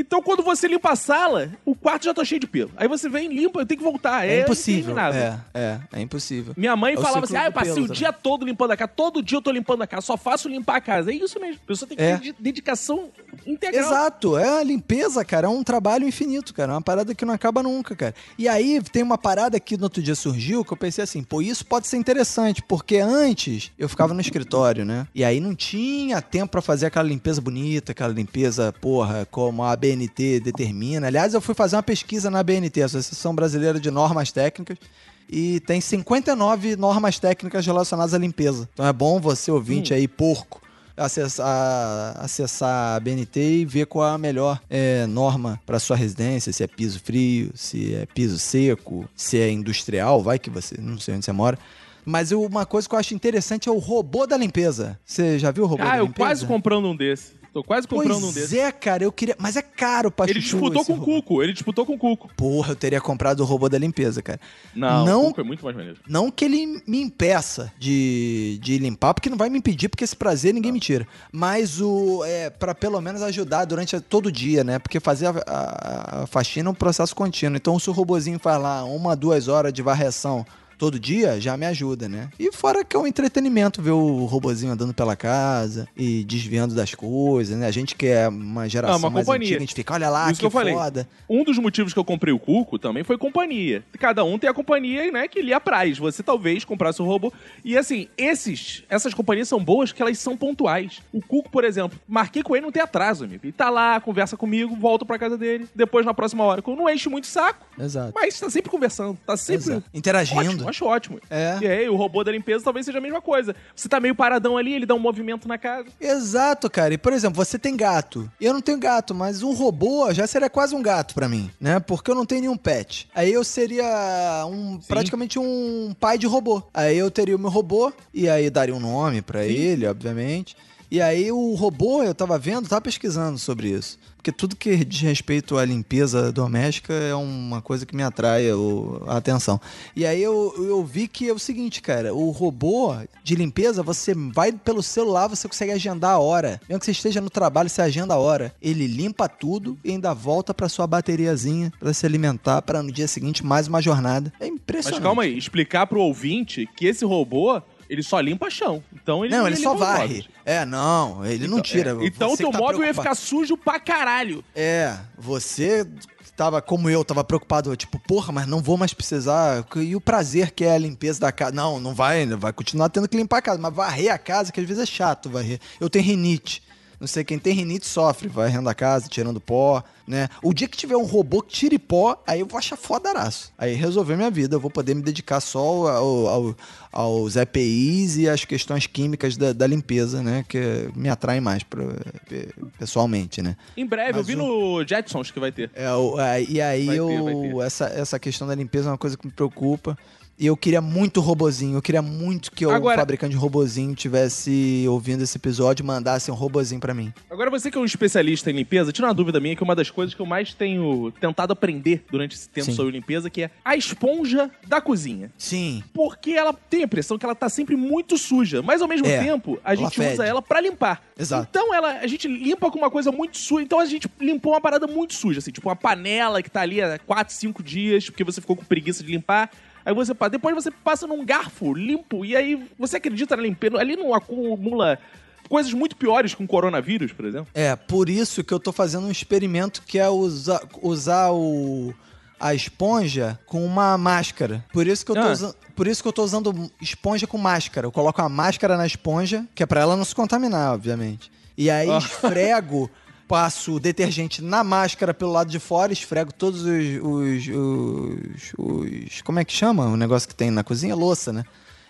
Então, quando você limpa a sala, o quarto já tá cheio de pelo. Aí você vem, limpa, tem que voltar. É, É, impossível. É, é, é impossível. Minha mãe É falava assim: ah, eu passei pelo o também. dia todo limpando a casa. Todo dia eu tô limpando a casa, só faço limpar a casa. É isso mesmo. A pessoa tem que É. ter de- dedicação integral. Exato, é a limpeza, cara, é um trabalho infinito, cara, é uma parada que não acaba nunca, cara. E aí tem uma parada que no outro dia surgiu que eu pensei assim, pô, isso pode ser interessante, porque antes eu ficava no escritório, né? E aí não tinha tempo pra fazer aquela limpeza bonita, aquela limpeza, porra, como a ABNT determina. Aliás, eu fui fazer uma pesquisa na ABNT, Associação Brasileira de Normas Técnicas. E tem 59 normas técnicas relacionadas à limpeza. Então é bom você, ouvinte aí, porco, acessar, acessar a BNT e ver qual é a melhor é, norma para sua residência, se é piso frio, se é piso seco, se é industrial, vai que você, não sei onde você mora. Mas eu- uma coisa que eu acho interessante é o robô da limpeza. Você já viu o robô da Ah, eu limpeza? quase comprando um desse. Tô quase comprando um Pois desse. é, cara, eu queria. Mas é caro pra Ele chuchu disputou esse com o robô. Cuco, ele disputou com o Cuco. Porra, eu teria comprado o robô da limpeza, cara. Não, Não- o Cuco é muito mais maneiro. Não que ele me impeça de, de limpar, porque não vai me impedir, porque esse prazer ninguém me tira. Mas o é para pelo menos ajudar durante a- todo o dia, né? Porque fazer a, a- a faxina é um processo contínuo. Então, se o robozinho faz lá uma, duas horas de varreção todo dia, já me ajuda, né? E fora que é um entretenimento ver o robozinho andando pela casa e desviando das coisas, né? A gente que é uma geração Ah, uma mais companhia. antiga, a gente fica, olha lá, Isso que, que eu falei. foda. Um dos motivos que eu comprei o Cuco também foi companhia. Cada um tem a companhia, né, que lhe apraz. Você talvez comprasse o robô. E assim, esses, essas companhias são boas que elas são pontuais. O Cuco, por exemplo, marquei com ele, não tem atraso, amigo. Ele tá lá, conversa comigo, volto pra casa dele, depois na próxima hora. Não enche muito o saco, Exato. mas tá sempre conversando, tá sempre Exato. Interagindo. Ótimo, acho ótimo. É. E aí, o robô da limpeza talvez seja a mesma coisa. Você tá meio paradão ali, ele dá um movimento na casa. Exato, cara. E, por exemplo, você tem gato. Eu não tenho gato, mas um robô já seria quase um gato pra mim, né? Porque eu não tenho nenhum pet. Aí eu seria um praticamente um pai de robô. Aí eu teria o meu robô e aí daria um nome pra ele, obviamente. E aí o robô, eu tava vendo, tava pesquisando sobre isso. Porque tudo que diz respeito à limpeza doméstica é uma coisa que me atrai o- a atenção. E aí eu, eu vi que é o seguinte, cara, o robô de limpeza, você vai pelo celular, você consegue agendar a hora. Mesmo que você esteja no trabalho, você agenda a hora. Ele limpa tudo e ainda volta pra sua bateriazinha pra se alimentar para no dia seguinte mais uma jornada. É impressionante. Mas calma aí, explicar pro ouvinte que esse robô, ele só limpa chão. Então ele Não, ele só limpa os varre. É, não, ele não tira. É, Então o teu tá móvel ia preocupado. ficar sujo pra caralho. É, você tava como eu, tava preocupado, tipo, porra, mas não vou mais precisar. E o prazer que é a limpeza da casa? Não, não vai, vai continuar tendo que limpar a casa, mas varrer a casa, que às vezes é chato varrer. Eu tenho rinite. Não sei, quem tem rinite sofre, varrendo a casa, tirando pó, né? O dia que tiver um robô que tire pó, aí eu vou achar fodaraço. Aí resolver minha vida, eu vou poder me dedicar só ao, ao- aos EPIs e às questões químicas da, da limpeza, né? Que me atraem mais pra- pessoalmente, né? Em breve, eu Mas vi o- no Jetsons que vai ter. É, o- a- e aí Vai ter, eu, vai ter. Essa, essa questão da limpeza é uma coisa que me preocupa. E eu queria muito robozinho. Eu queria muito que o Agora- fabricante de robozinho tivesse ouvindo esse episódio e mandasse um robozinho pra mim. Agora, você que é um especialista em limpeza, tira uma dúvida minha que uma das coisas que eu mais tenho tentado aprender durante esse tempo Sim. sobre limpeza, que é a esponja da cozinha. Sim. Porque ela tem a impressão que ela tá sempre muito suja, mas ao mesmo É, tempo a gente fede. usa ela pra limpar. Exato. Então ela, a gente limpa com uma coisa muito suja. Então a gente limpou uma parada muito suja, assim, tipo uma panela que tá ali há 4, 5 dias, porque você ficou com preguiça de limpar. Aí você passa, depois você passa num garfo limpo e aí você acredita na limpeza, ali não acumula coisas muito piores com coronavírus, por exemplo. É, por isso que eu tô fazendo um experimento que é usar, usar o, a esponja com uma máscara. Por isso que eu tô Ah. usando. Por isso que eu tô usando esponja com máscara. Eu coloco a máscara na esponja, que é pra ela não se contaminar, obviamente. E aí Ah. esfrego, passo o detergente na máscara pelo lado de fora, esfrego todos os, os, os, os- Como é que chama o negócio que tem na cozinha? Louça, né?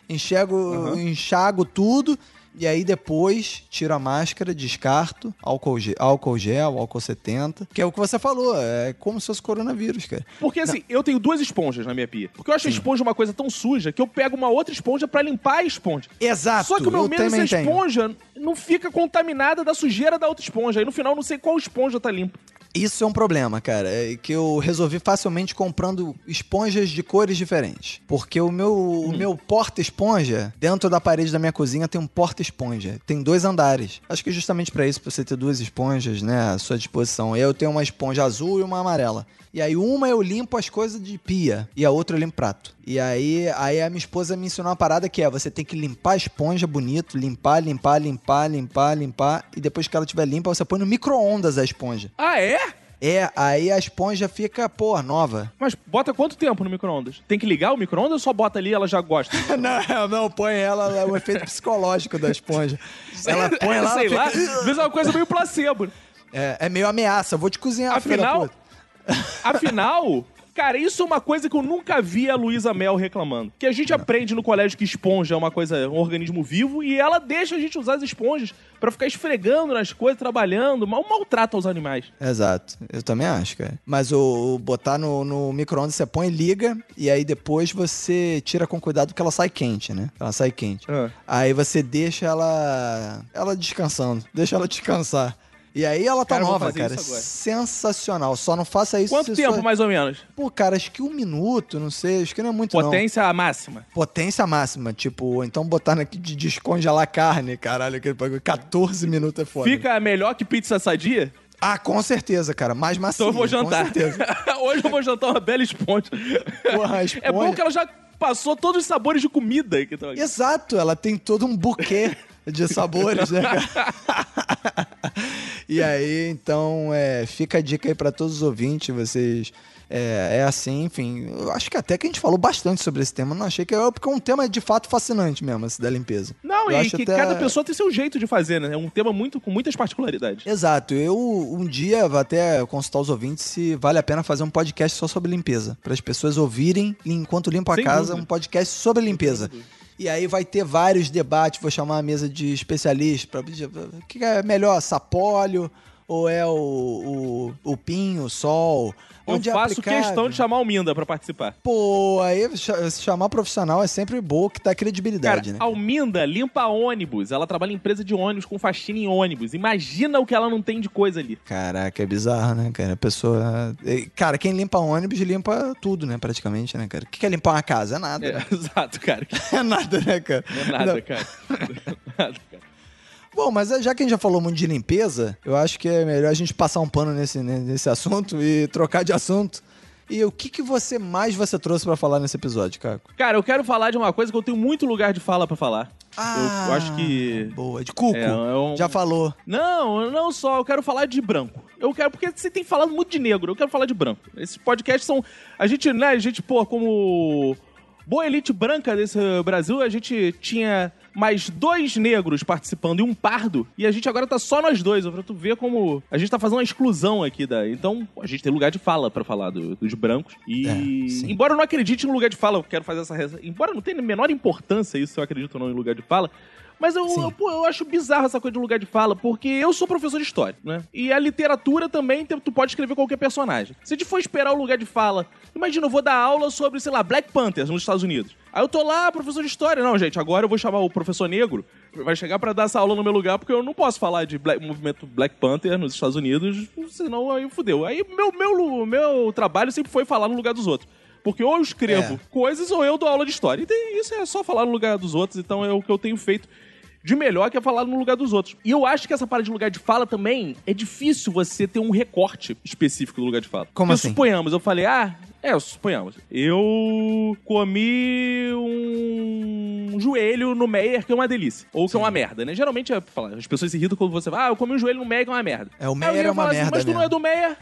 Enxergo, enxago tudo. E aí depois tiro a máscara, descarto, álcool, ge- álcool gel, álcool 70, que é o que você falou, é como se fosse coronavírus, cara. Porque assim, eu tenho duas esponjas na minha pia. Porque eu acho a esponja uma coisa tão suja que eu pego uma outra esponja pra limpar a esponja. Exato. Só que o meu se a tenho. esponja não fica contaminada da sujeira da outra esponja. Aí no final eu não sei qual esponja tá limpa. Isso é um problema, cara, é que eu resolvi facilmente comprando esponjas de cores diferentes. Porque o meu, o meu porta-esponja, dentro da parede da minha cozinha, tem um porta-esponja. Tem dois andares. Acho que justamente pra isso, pra você ter duas esponjas, né, à sua disposição. Eu tenho uma esponja azul e uma amarela. E aí uma eu limpo as coisas de pia e a outra eu limpo prato. E aí, aí a minha esposa me ensinou uma parada que é, você tem que limpar a esponja bonito, limpar, limpar, limpar, limpar, limpar. E depois que ela estiver limpa, você põe no micro-ondas a esponja. Ah, é? É, aí a esponja fica, pô, nova. Mas bota quanto tempo no micro-ondas? Tem que ligar o micro-ondas ou só bota ali e ela já gosta? não, não, põe ela, é o efeito psicológico da esponja. Ela põe lá, Sei ela lá. fica- Às vezes é uma coisa meio placebo. É, é meio ameaça, vou te cozinhar, Afinal, afinal, cara, isso é uma coisa que eu nunca vi a Luísa Mel reclamando. Que a gente aprende no colégio que esponja é uma coisa, um organismo vivo, e ela deixa a gente usar as esponjas pra ficar esfregando nas coisas, trabalhando, mal maltrata os animais. Exato, eu também acho, cara. Mas o, o botar no, no micro-ondas, você põe, liga, e aí depois você tira com cuidado que ela sai quente, né? Ela sai quente. Ah. Aí você deixa ela, ela descansando, deixa ela descansar. E aí ela tá Cara, nova, cara. Sensacional. Só não faça isso Quanto tempo, sua- mais ou menos? Pô, cara, acho que um minuto, não sei, acho que não é muito não. Potência máxima. Potência máxima, tipo, então botar na, de descongelar carne, caralho, aquele bagulho. 14 minutos é foda. Fica melhor que pizza sadia? Ah, com certeza, cara. Mais macio. Então eu vou jantar. Com certeza. Hoje eu vou jantar uma bela esponja. Porra, a É bom esponja- que ela já passou todos os sabores de comida que aqui. Exato, ela tem todo um buquê de sabores, né, cara? e aí, então, é, fica a dica aí pra todos os ouvintes, vocês... É, é assim, enfim. Eu acho que até que a gente falou bastante sobre esse tema. Não achei que é porque é um tema de fato fascinante mesmo, esse da limpeza. Não, Eu e acho que até- cada pessoa tem seu jeito de fazer, né? É um tema muito com muitas particularidades. Exato. Eu um dia vou até consultar os ouvintes se vale a pena fazer um podcast só sobre limpeza. Para as pessoas ouvirem, enquanto limpam a Sem casa, dúvida. um podcast sobre limpeza. E aí vai ter vários debates, vou chamar a mesa de especialistas para o que é melhor, sapólio ou é o, o, o pinho, o sol? Eu Onde é faço aplicável? questão de chamar o Minda pra participar. Pô, aí cha- chamar profissional é sempre bom que dá Cara, credibilidade, né? a Alminda limpa ônibus. Ela trabalha em empresa de ônibus com faxina em ônibus. Imagina o que ela não tem de coisa ali. Caraca, é bizarro, né, cara? A pessoa. Cara, quem limpa ônibus limpa tudo, né, praticamente, né, cara? O que é limpar uma casa? É nada. É, né? exato, cara. É nada, né, cara? É nada, Não. cara. É nada, cara. Bom, mas já que a gente já falou muito de limpeza, eu acho que é melhor a gente passar um pano nesse, nesse assunto e trocar de assunto. E o que, que você mais você trouxe pra falar nesse episódio, Caco? Cara, eu quero falar de uma coisa que eu tenho muito lugar de fala pra falar. eu acho que. Boa, de cuco. É, é um- Já falou. Não, não só, eu quero falar de branco. Eu quero, porque você tem falado muito de negro, eu quero falar de branco. Esses podcasts são. A gente, né, a gente, pô, como boa elite branca desse Brasil, a gente tinha mais dois negros participando e um pardo, e a gente agora tá só nós dois. Pra tu ver como a gente tá fazendo uma exclusão aqui da. Então, a gente tem lugar de fala pra falar do- dos brancos. E. É, embora eu não acredite no lugar de fala, eu quero fazer essa. reza- Embora não tenha a menor importância isso, se eu acredito ou não em lugar de fala. Mas eu, eu, pô, eu acho bizarro essa coisa de lugar de fala, porque eu sou professor de história, né? E a literatura também, tu pode escrever qualquer personagem. Se a gente for esperar o lugar de fala, imagina, eu vou dar aula sobre, sei lá, Black Panthers nos Estados Unidos. Aí eu tô lá, professor de história. Não, gente, agora eu vou chamar o professor negro, vai chegar pra dar essa aula no meu lugar, porque eu não posso falar de black- movimento Black Panther nos Estados Unidos, senão aí fudeu. Aí meu, meu, meu trabalho sempre foi falar no lugar dos outros. Porque ou eu escrevo É. coisas ou eu dou aula de história. E isso é só falar no lugar dos outros, então é o que eu tenho feito de melhor que é falar no lugar dos outros. E eu acho que essa parada de lugar de fala também é difícil você ter um recorte específico do lugar de fala. Como Porque assim? Suponhamos, eu falei, ah, é, suponhamos. Eu comi um joelho no Meyer, que é uma delícia. Ou que é uma merda, né? Geralmente é, as pessoas se irritam quando você fala, ah, eu comi um joelho no Meyer, que é uma merda. É, o Meyer é uma assim, merda Mas tu não é mesmo." do Meyer?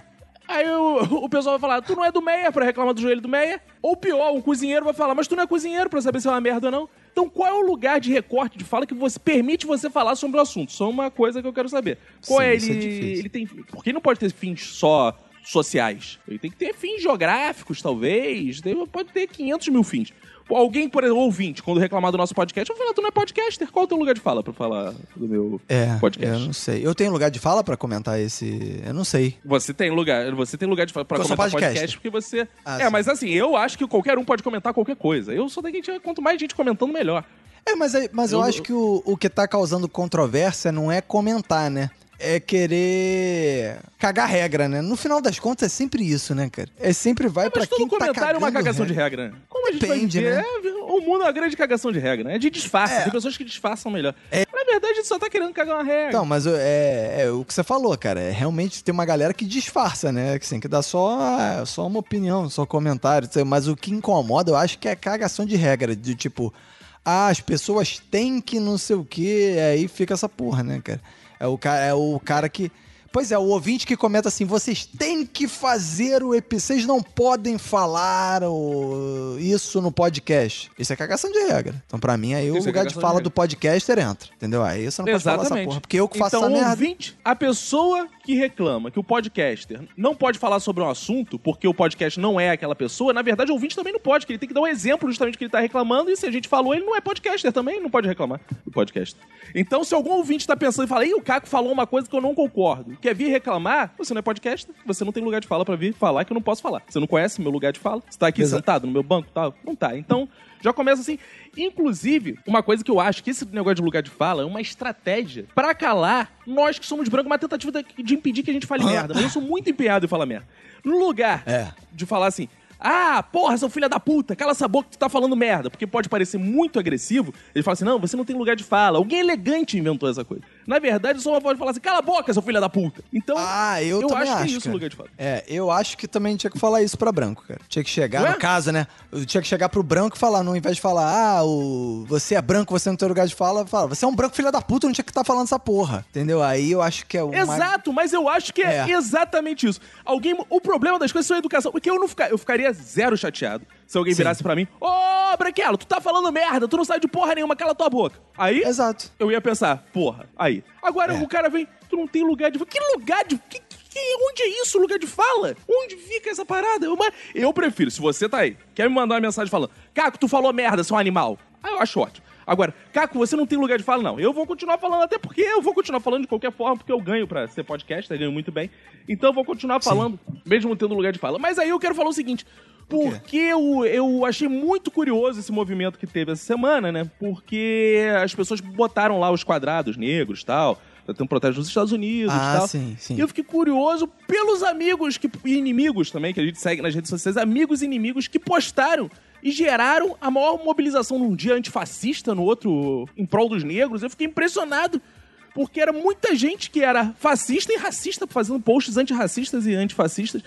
Aí o, o pessoal vai falar, tu não é do Meia pra reclamar do joelho do Meia? Ou pior, um cozinheiro vai falar, mas tu não é cozinheiro pra saber se é uma merda ou não? Então qual é o lugar de recorte de fala que você permite você falar sobre o assunto? Só uma coisa que eu quero saber. Qual Sim, é isso é ele? ele tem. Por que não pode ter fins só sociais? Ele tem que ter fins geográficos, talvez. Tem- Pode ter 500 mil fins. Alguém, por exemplo, ouvinte, quando reclamar do nosso podcast, eu vou falar, tu não é podcaster? Qual é o teu lugar de fala pra falar do meu É, podcast? eu não sei. Eu tenho lugar de fala pra comentar esse... Eu não sei. Você tem lugar, você tem lugar de fala pra Porque comentar podcast. podcaster. porque você. Ah, é, sim. mas assim, eu acho que qualquer um pode comentar qualquer coisa. Eu sou daqui, quanto mais gente comentando, melhor. É, mas, mas eu, Eu- acho que o, o que tá causando controvérsia não é comentar, né? É querer cagar regra, né? No final das contas é sempre isso, né, cara? É sempre vai pra Mas todo quem tá comentário é uma cagando cagação de regra. regra. né? Como a gente Depende, vai né? é, o mundo é uma grande cagação de regra, né? É de disfarce. É. Tem pessoas que disfarçam melhor. Na verdade, a gente só tá querendo cagar uma regra. Então, mas o- é, é o que você falou, cara. É realmente tem uma galera que disfarça, né? Que, assim, que dá só, só uma opinião, só comentário. Mas o que incomoda, eu acho que é cagação de regra. De tipo, ah, as pessoas têm que não sei o quê. Aí fica essa porra, né, cara? É o, ca- é o cara que. Pois é, o ouvinte que comenta assim: vocês têm que fazer o episódio. Vocês não podem falar o- isso no podcast. Isso é cagação de regra. Então, pra mim, aí o Isso é lugar de de fala regra. do podcaster entra. Entendeu? Aí você não pode falar essa Exatamente. porra. Porque eu que faço então, essa merda. ouvinte, a pessoa que reclama que o podcaster não pode falar sobre um assunto porque o podcast não é aquela pessoa, na verdade o ouvinte também não pode, que ele tem que dar um exemplo justamente que ele tá reclamando e se a gente falou, ele não é podcaster também, não pode reclamar do podcast. Então, se algum ouvinte tá pensando e fala, Ih, o Caco falou uma coisa que eu não concordo, quer vir reclamar, você não é podcaster, você não tem lugar de fala pra vir falar que eu não posso falar. Você não conhece meu lugar de fala? Você tá aqui Exa- sentado no meu banco e tal? Não tá. Então, já começa assim. Inclusive, uma coisa que eu acho que esse negócio de lugar de fala é uma estratégia pra calar nós que somos brancos, uma tentativa de, impedir que a gente fale merda. Mas eu sou muito empenhado em falar merda. No lugar É. de falar assim. Ah, porra, seu filho da puta, cala essa boca que tu tá falando merda. Porque pode parecer muito agressivo. Ele fala assim: não, você não tem lugar de fala. Alguém elegante inventou essa coisa. Na verdade, só pode falar assim: cala a boca, seu filho da puta. Então, Ah, eu, eu acho acho, que é isso o lugar de fala. É, eu acho que também tinha que falar isso pra branco, cara. Tinha que chegar, no caso, né? Eu tinha que chegar pro branco e falar, não, ao invés de falar, ah, o... você é branco, você não tem lugar de fala, fala, você é um branco filho da puta, não tinha que estar falando essa porra. Entendeu? Aí eu acho que é o. mais- Exato, mas eu acho que é, É. exatamente isso. Alguém, o problema das coisas é a educação, porque eu não ficar, eu ficaria zero chateado se alguém Sim. virasse pra mim: "Ô, Branquelo, tu tá falando merda, tu não sai de porra nenhuma, cala tua boca". Aí Exato. eu ia pensar: "Porra". Aí. Agora É. o cara vem: "Tu não tem lugar de Que lugar de que, que- onde é isso, lugar de fala? Onde fica essa parada? Eu, eu prefiro, se você tá aí, quer me mandar uma mensagem falando: "Caco, tu falou merda, seu animal". Aí eu acho ótimo. Agora, Caco, você não tem lugar de fala, não. Eu vou continuar falando, até porque eu vou continuar falando de qualquer forma, porque eu ganho pra ser podcast, eu ganho muito bem. Então eu vou continuar falando, mesmo não tendo lugar de fala. Mas aí eu quero falar o seguinte. Porque eu, eu achei muito curioso esse movimento que teve essa semana, né? Porque as pessoas botaram lá os quadrados negros e tal. Tem um protesto nos Estados Unidos Ah, e tal. sim, sim. E eu fiquei curioso pelos amigos que, e inimigos também, que a gente segue nas redes sociais, amigos e inimigos que postaram e geraram a maior mobilização num dia antifascista, no outro em prol dos negros. Eu fiquei impressionado. Porque era muita gente que era fascista e racista fazendo posts antirracistas e antifascistas.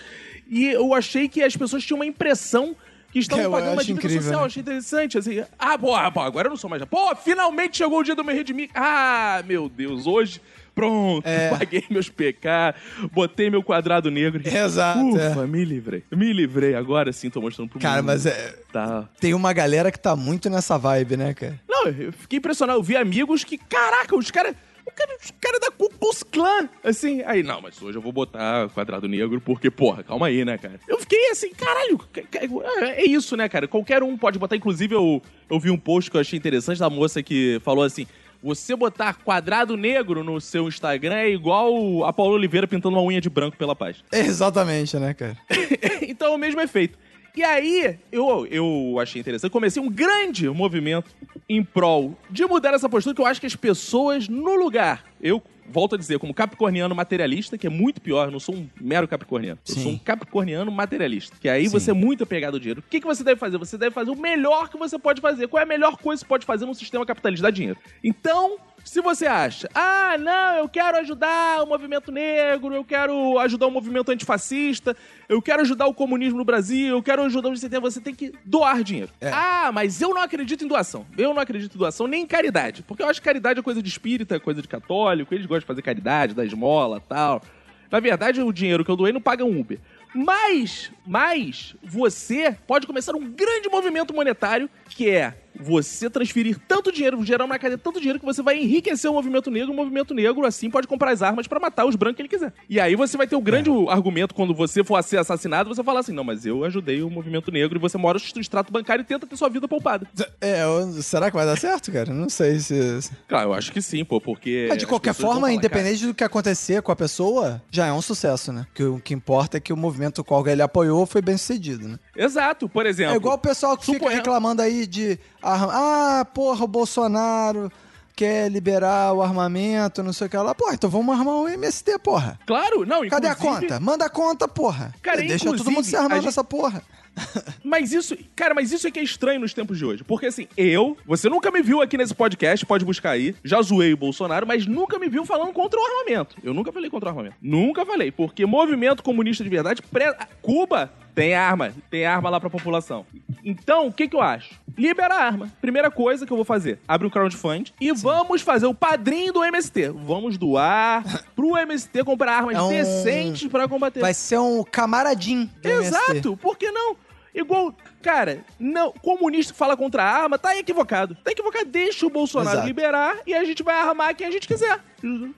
E eu achei que as pessoas tinham uma impressão que estavam É, eu pagando uma dívida incrível, social. né? Achei interessante, assim. Ah, porra, pô, agora eu não sou mais. Pô, finalmente chegou o dia do meu redimir. Ah, meu Deus, hoje. Pronto, É. paguei meus pecados, botei meu quadrado negro. Exato, Ufa, é. me livrei. Me livrei, agora sim tô mostrando pro Cara, mundo. mas é. Tá. Tem uma galera que tá muito nessa vibe, né, cara? Não, eu fiquei impressionado. Eu vi amigos que, caraca, os caras. O cara, os caras da Ku Klux Klan, assim. Aí, não, mas hoje eu vou botar quadrado negro, porque, porra, calma aí, né, cara? Eu fiquei assim, caralho, ca- ca- é é isso, né, cara? Qualquer um pode botar. Inclusive, eu, eu vi um post que eu achei interessante da moça que falou assim: Você botar quadrado negro no seu Instagram é igual a Paulo Oliveira pintando uma unha de branco pela paz. Exatamente, né, cara? então é o mesmo efeito. E aí, eu, eu achei interessante, comecei um grande movimento em prol de mudar essa postura, que eu acho que as pessoas, no lugar, eu volto a dizer, como capricorniano materialista, que é muito pior, eu não sou um mero capricorniano, eu Sim. sou um capricorniano materialista, que aí Sim. você é muito apegado ao dinheiro. O que, que você deve fazer? Você deve fazer o melhor que você pode fazer. Qual é a melhor coisa que você pode fazer num sistema capitalista? Dar dinheiro. Então, se você acha, ah, não, eu quero ajudar o movimento negro, eu quero ajudar o movimento antifascista, eu quero ajudar o comunismo no Brasil, eu quero ajudar o você tem, você tem que doar dinheiro. É. Ah, mas eu não acredito em doação. Eu não acredito em doação nem em caridade, porque eu acho que caridade é coisa de espírita, é coisa de católico, eles gostam de fazer caridade, dar esmola, tal. Na verdade, o dinheiro que eu doei não paga um Uber. Mas, mas você pode começar um grande movimento monetário que é você transferir tanto dinheiro, gerar uma cadeia tanto dinheiro que você vai enriquecer o movimento negro. O movimento negro, assim, pode comprar as armas pra matar os brancos que ele quiser. E aí você vai ter o grande argumento quando você for ser assassinado, você falar assim: não, mas eu ajudei o movimento negro e você mora no extrato bancário e tenta ter sua vida poupada. É, será que vai dar certo, cara? Não sei se. Claro, eu acho que sim, pô, porque. Mas de as qualquer forma, falar, independente do que acontecer com a pessoa, já é um sucesso, né? Que o que importa é que o movimento qual ele apoiou foi bem sucedido, né? cara. Exato, por exemplo. É igual o pessoal que fica suponha- reclamando aí de. Ah, porra, o Bolsonaro quer liberar o armamento, não sei o que lá. Porra, então vamos armar o MST, porra. Claro, não, Cadê a conta? Manda a conta, porra. Cara, Deixa todo mundo se armar gente- nessa porra. Mas isso, cara, mas isso é que é estranho nos tempos de hoje. Porque assim, eu, você nunca me viu aqui nesse podcast, pode buscar aí, já zoei o Bolsonaro, mas nunca me viu falando contra o armamento. Eu nunca falei contra o armamento. Nunca falei, porque movimento comunista de verdade, pré- Cuba tem arma, tem arma lá pra população. Então, o que que eu acho? Libera a arma. Primeira coisa que eu vou fazer, abre um crowdfund e vamos fazer o padrinho do MST. Vamos doar pro MST comprar armas É um- decentes pra combater. Vai ser um camaradinho do MST. Exato, por que não? Igual, cara, não, comunista que fala contra a arma, tá equivocado. Tá equivocado, deixa o Bolsonaro Exato. liberar e a gente vai armar quem a gente quiser.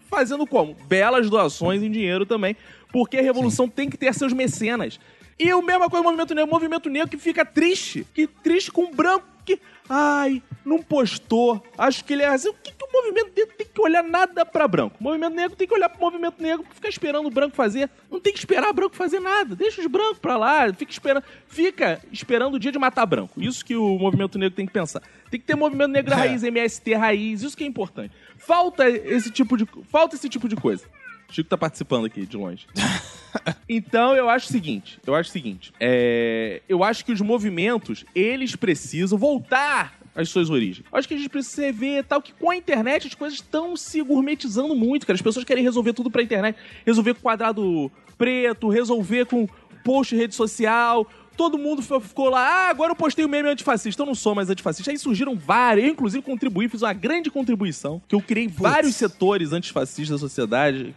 Fazendo como? Belas doações em dinheiro também, porque a revolução tem que ter seus mecenas. E a mesma coisa o movimento negro, o movimento negro que fica triste, que triste com o branco que, ai, não postou, acho que ele é assim. O que, que o movimento negro tem que olhar nada pra branco? O movimento negro tem que olhar pro movimento negro, ficar esperando o branco fazer. Não tem que esperar o branco fazer nada. Deixa os brancos pra lá, fica esperando, fica esperando o dia de matar branco. Isso que o movimento negro tem que pensar. Tem que ter movimento negro É. raiz, MST raiz, isso que é importante. Falta esse tipo de, falta esse tipo de coisa. Chico tá participando aqui de longe. Então eu acho o seguinte, eu acho o seguinte, é, eu acho que os movimentos, eles precisam voltar às suas origens. Acho que a gente precisa ver tal que com a internet as coisas estão se gourmetizando muito, cara. As pessoas querem resolver tudo pra internet, resolver com quadrado preto, resolver com post em rede social. Todo mundo ficou lá, ah, agora eu postei o meme antifascista. Eu não sou mais antifascista. Aí surgiram vários, eu inclusive contribuí, fiz uma grande contribuição, que eu criei vários setores antifascistas da sociedade.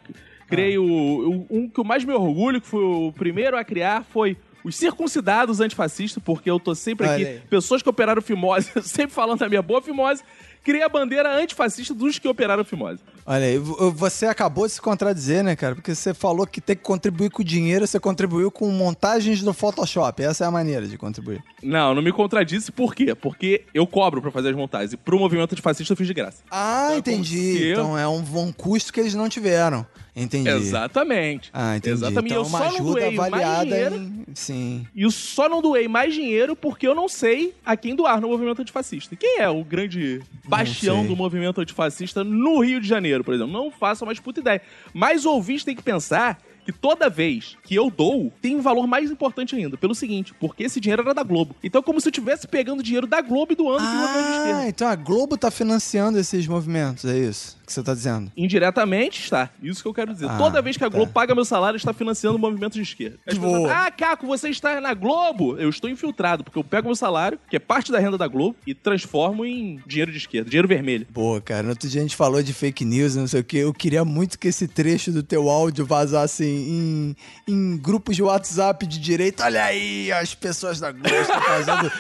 Criei o, o- um que eu mais me orgulho, que foi o primeiro a criar, foi os circuncidados antifascistas, porque eu tô sempre Olha aqui, aí. pessoas que operaram fimose, sempre falando da minha boa fimose, criei a bandeira antifascista dos que operaram fimose. Olha aí, vo- você acabou de se contradizer, né, cara? Porque você falou que tem que contribuir com dinheiro, você contribuiu com montagens do Photoshop. Essa é a maneira de contribuir. Não, não me contradisse, por quê? Porque eu cobro pra fazer as montagens, e pro movimento antifascista eu fiz de graça. Ah, Então, entendi. se eu- Então é um, um custo que eles não tiveram. Entendi. Exatamente. Ah, entendi. Exatamente. Então eu uma só não doei mais dinheiro, em... Sim. E eu só não doei mais dinheiro porque eu não sei a quem doar no movimento antifascista. Quem é o grande bastião do movimento antifascista no Rio de Janeiro, por exemplo? Não façam mais puta ideia. Mas o ouvinte tem que pensar que toda vez que eu dou, tem um valor mais importante ainda. Pelo seguinte, porque esse dinheiro era da Globo. Então é como se eu estivesse pegando dinheiro da Globo e doando pro movimento de Ah, então a Globo tá financiando esses movimentos, é isso que você tá dizendo? Indiretamente está. Isso que eu quero dizer. Ah, Toda vez que a tá. Globo paga meu salário, está financiando o movimento de esquerda. As Boa. pessoas, ah, Caco, você está na Globo? Eu estou infiltrado, porque eu pego meu salário, que é parte da renda da Globo, e transformo em dinheiro de esquerda, dinheiro vermelho. Pô, cara, no outro dia a gente falou de fake news, não sei o que. Eu queria muito que esse trecho do teu áudio vazasse em, em grupos de WhatsApp de direita. Olha aí, as pessoas da Globo estão fazendo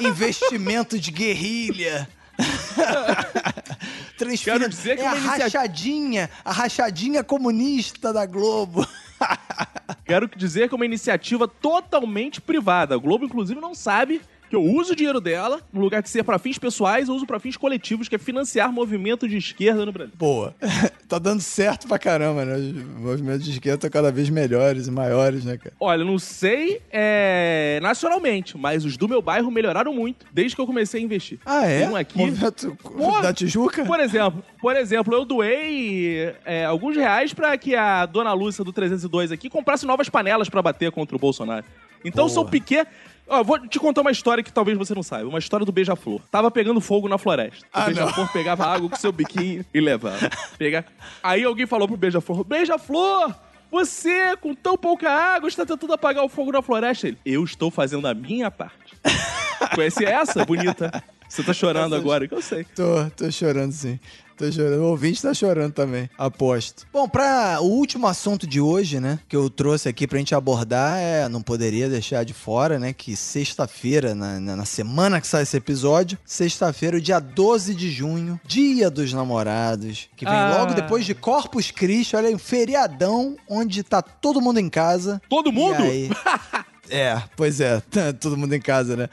investimento de guerrilha. Transferindo. Quero dizer que é a inicia- rachadinha, a rachadinha comunista da Globo. Quero dizer que é uma iniciativa totalmente privada. A Globo, inclusive, não sabe que eu uso o dinheiro dela, no lugar de ser pra fins pessoais, eu uso pra fins coletivos, que é financiar movimento de esquerda no Brasil. Boa. tá dando certo pra caramba, né? Os movimentos de esquerda estão cada vez melhores e maiores, né, cara? Olha, não sei é, nacionalmente, mas os do meu bairro melhoraram muito desde que eu comecei a investir. Ah, é? Tem um aqui. Movimento Pô, da Tijuca? Por exemplo, por exemplo, eu doei é, alguns reais pra que a dona Lúcia do 302 aqui comprasse novas panelas pra bater contra o Bolsonaro. Então Boa. são pequenos. Ó, vou te contar uma história que talvez você não saiba. Uma história do beija-flor. Tava pegando fogo na floresta. O Ah, beija-flor pegava água com seu biquinho e levava. Pega... Aí alguém falou pro beija-flor: Beija-flor! Você, com tão pouca água, está tentando apagar o fogo na floresta. Ele, eu estou fazendo a minha parte. Conhece essa, bonita? Você tá chorando agora, que eu sei. Tô, tô chorando sim. Tô chorando. O ouvinte tá chorando também, aposto. Bom, pra o último assunto de hoje, né, que eu trouxe aqui pra gente abordar, é, não poderia deixar de fora, né, que sexta-feira, na, na, na semana que sai esse episódio, sexta-feira, o dia 12 de junho, dia dos namorados, que vem Ah. logo depois de Corpus Christi, olha aí, um feriadão onde tá todo mundo em casa. Todo mundo? Aí- é, pois é, tá todo mundo em casa, né?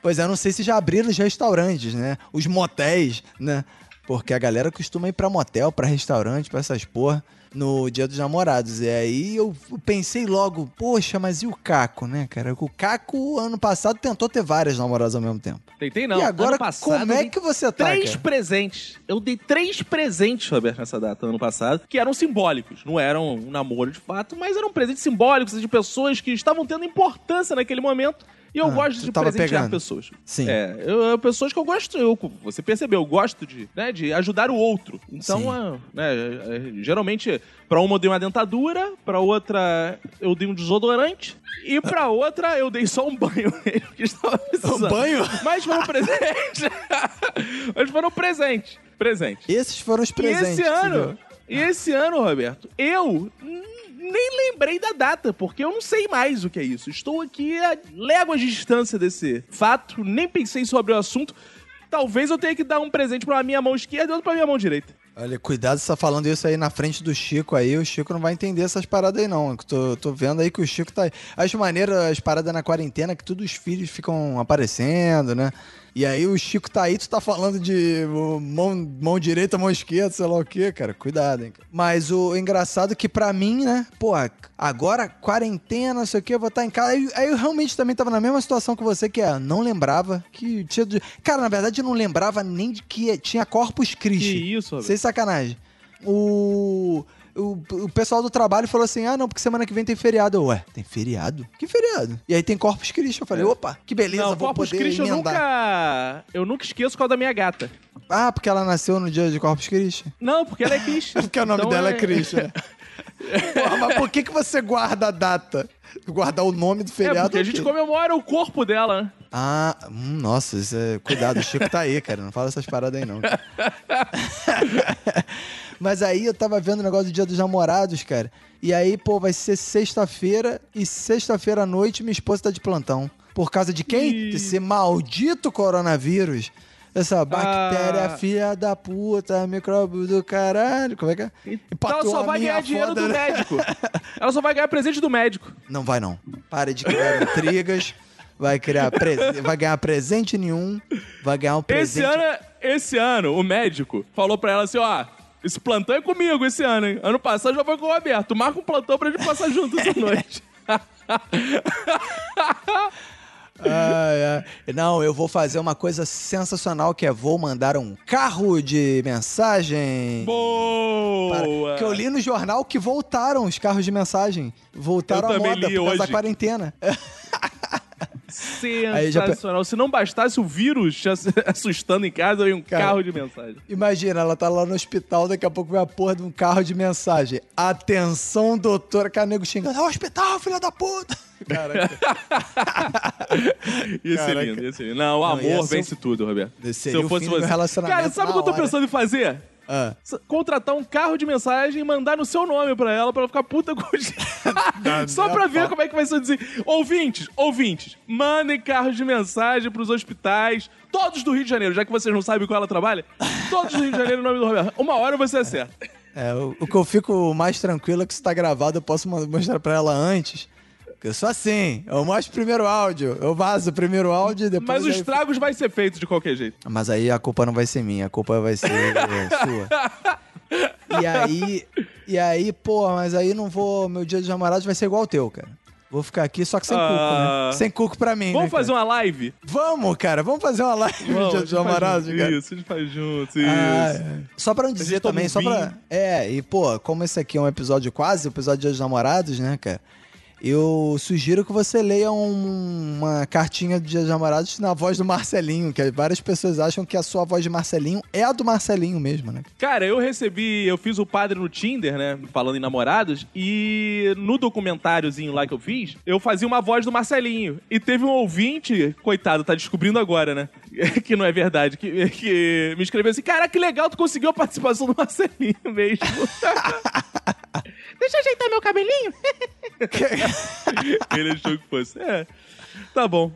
Pois é, eu não sei se já abriram os restaurantes, né? Os motéis, né? Porque a galera costuma ir pra motel, pra restaurante, pra essas porra, no dia dos namorados. E aí eu pensei logo, poxa, mas e o Caco, né, cara? O Caco, ano passado, tentou ter várias namoradas ao mesmo tempo. Tentei não. e agora, Ano passado, como é que você tá, Três cara? presentes. Eu dei três presentes, Roberto, nessa data, ano passado, que eram simbólicos. Não eram um namoro de fato, mas eram presentes simbólicos de pessoas que estavam tendo importância naquele momento. E eu Ah, gosto de presentear pegando. pessoas. Sim. É, eu, eu- pessoas que eu gosto, eu, você percebeu, eu gosto de, né, de ajudar o outro. Então, ah, né, é, é, geralmente, pra uma eu dei uma dentadura, pra outra eu dei um desodorante, e pra outra eu dei só um banho que estava precisando. Um banho? Mas foram presente. Mas foram presente. Presente. Esses foram os E presentes. esse que você ano. E esse ano, Roberto, eu nem lembrei da data, porque eu não sei mais o que é isso. Estou aqui a léguas de distância desse fato, nem pensei sobre o assunto. Talvez eu tenha que dar um presente pra minha mão esquerda e outro pra minha mão direita. Olha, cuidado, você tá falando isso aí na frente do Chico aí. O Chico não vai entender essas paradas aí, não. Tô, tô vendo aí que o Chico tá. Acho maneiro as paradas na quarentena que todos os filhos ficam aparecendo, né? E aí o Chico tá aí, tu tá falando de mão, mão direita, mão esquerda, sei lá o quê, cara. Cuidado, hein? Mas o engraçado é que pra mim, né? Pô, agora quarentena, não sei o quê, eu vou estar em casa. Aí, aí eu realmente também tava na mesma situação que você, que é, não lembrava que tinha. Cara, na verdade eu não lembrava nem de que tinha Corpus Christi. Que isso? Sem sacanagem. O, o, o pessoal do trabalho falou assim: ah, não, porque semana que vem tem feriado. Eu, Ué, tem feriado? Que feriado? E aí tem Corpus Christi. Eu falei: opa, que beleza, não, vou Corpus poder Christi eu emendar. nunca... Eu nunca esqueço qual da minha gata. Ah, porque ela nasceu no dia de Corpus Christi? Não, porque ela é Christi. Porque o nome Então dela é, Christi. né? Porra, mas por que, que você guarda a data? Guardar o nome do É, feriado? porque a gente ok. comemora o corpo dela, né? Ah, hum, nossa, isso é... cuidado, o Chico tá aí, cara. Não fala essas paradas aí, não. Mas aí eu tava vendo o negócio do Dia dos Namorados, cara. E aí, pô, vai ser sexta-feira e sexta-feira à noite minha esposa tá de plantão. Por causa de quem? Ih. Desse maldito coronavírus. Essa bactéria Ah. filha da puta, micróbio do caralho. Como é que é? Então ela só vai ganhar dinheiro foda, do né? médico. Ela só vai ganhar presente do médico. Não vai não. Pare de criar intrigas. Vai criar prese- vai ganhar presente nenhum. Vai ganhar um Esse presente. ano, esse ano, o médico falou pra ela assim, ó... Esse plantão é comigo esse ano, hein? Ano passado já foi com o Roberto. Marca um plantão pra gente passar junto essa noite. Ai, ai. Não, eu vou fazer uma coisa sensacional que é vou mandar um carro de mensagem. Para- Boa! Que eu li no jornal que voltaram os carros de mensagem. Voltaram Eu à moda por causa da hoje. quarentena. Aí já Sensacional. Se não bastasse o vírus te ass- assustando em casa, vem um Cara. carro de mensagem. Imagina, ela tá lá no hospital, daqui a pouco vem a porra de um carro de mensagem. Atenção, doutora, que a nego xingando. É o hospital, filha da puta! Caraca. Ser Caraca. lindo, ia ser lindo. Não, o Não, amor ser vence tudo, Roberto. Fim do meu relacionamento Cara, sabe o que eu tô hora. pensando em fazer? Ah. Contratar um carro de mensagem e mandar no seu nome pra ela, pra ela ficar puta com o. Só pra ver como é que vai ser o. Ouvintes, ouvintes, mandem carros de mensagem pros hospitais, todos do Rio de Janeiro, já que vocês não sabem qual ela trabalha, todos do Rio de Janeiro, em nome do Roberto. Uma hora você acerta. É, o, o que eu fico mais tranquilo é que se tá gravado, eu posso mostrar pra ela antes. Eu sou assim. Eu mostro primeiro o áudio. Eu vazo o primeiro áudio e depois. Mas os aí- estragos vai ser feito de qualquer jeito. Mas aí a culpa não vai ser minha, a culpa vai ser é, sua. E aí, e aí, pô, mas aí não vou. Meu dia dos namorados vai ser igual ao teu, cara. Vou ficar aqui só que sem cuco, Ah. né? Sem cuco pra mim. Vamos né, fazer uma live? Vamos, cara, vamos fazer uma live no dia dos namorados, cara. Isso, a gente faz juntos, isso. Ah. Só pra não dizer também, só pra. É, e pô, como esse aqui é um episódio quase, o episódio Dia dos Namorados, né, cara? Eu sugiro que você leia um- uma cartinha dos Namorados na voz do Marcelinho, que várias pessoas acham que a sua voz de Marcelinho é a do Marcelinho mesmo, né? Cara, eu recebi, eu fiz o padre no Tinder, né? Falando em namorados, e no documentáriozinho lá que eu fiz, eu fazia uma voz do Marcelinho. E teve um ouvinte, coitado, tá descobrindo agora, né? que não é verdade, que, que me escreveu assim: Cara, que legal, tu conseguiu a participação do Marcelinho mesmo. Deixa eu ajeitar meu cabelinho. Ele achou que fosse. É, tá bom.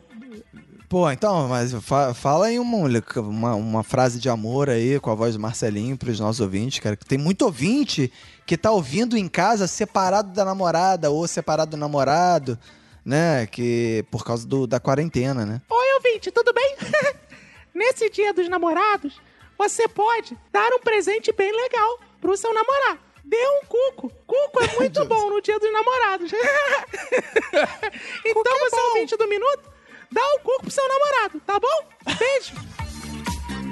Pô, então, mas fa- fala aí uma, uma, uma frase de amor aí com a voz do Marcelinho pros nossos ouvintes, cara. Que tem muito ouvinte que tá ouvindo em casa separado da namorada ou separado do namorado, né? Que por causa do, da quarentena, né? Oi, ouvinte, tudo bem? Nesse dia dos namorados, você pode dar um presente bem legal pro seu namorado. Dê um cuco. Cuco é muito bom no dia dos namorados. então, você ouvinte do minuto, dá um cuco pro seu namorado, tá bom? Beijo.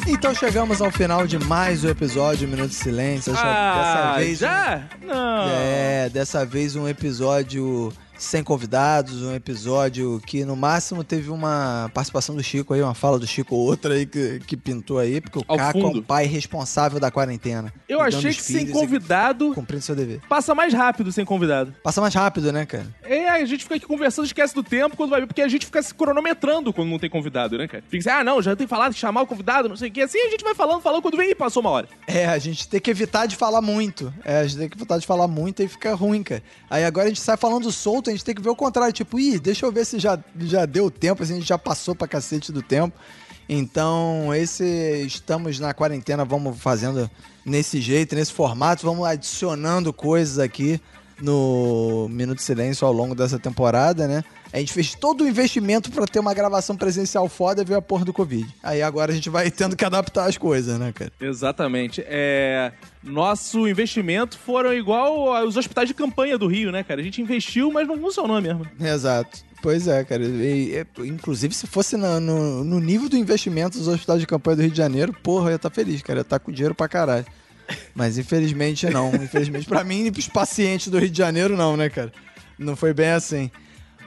Então chegamos ao final de mais um episódio Minuto de Silêncio. Dessa, Ah, dessa vez. já? Não. É, dessa vez um episódio sem convidados, um episódio que no máximo teve uma participação do Chico aí, uma fala do Chico ou outra aí que, que pintou aí, porque o Ao Caco é fundo. um pai responsável da quarentena. Eu achei que sem e convidado Cumprindo seu dever. passa mais rápido sem convidado. Passa mais rápido, né, cara? É, a gente fica aqui conversando, esquece do tempo quando vai ver, porque a gente fica se cronometrando quando não tem convidado, né, cara? Fica assim, ah, não, já tem falado chamar o convidado, não sei o quê. Assim a gente vai falando, falando, quando vem, ih, passou uma hora. É, a gente tem que evitar de falar muito. É, a gente tem que evitar de falar muito e fica ruim, cara. Aí agora a gente sai falando solto, a gente tem que ver o contrário. Tipo, ih, deixa eu ver se já, já deu tempo, assim, a gente já passou pra cacete do tempo. Então, esse estamos na quarentena, vamos fazendo nesse jeito, nesse formato, vamos adicionando coisas aqui no Minuto de Silêncio ao longo dessa temporada, né? A gente fez todo o investimento pra ter uma gravação presencial foda e veio a porra do Covid. Aí agora a gente vai tendo que adaptar as coisas, né, cara? Exatamente. É. Nosso investimento foram igual aos hospitais de campanha do Rio, né, cara? A gente investiu, mas não funcionou mesmo. Exato. Pois é, cara. E, e, inclusive, se fosse na- no, no nível do investimento dos hospitais de campanha do Rio de Janeiro, porra, eu ia estar feliz, cara. Eu ia estar com dinheiro pra caralho. Mas infelizmente não. Infelizmente, pra mim e pros pacientes do Rio de Janeiro, não, né, cara? Não foi bem assim.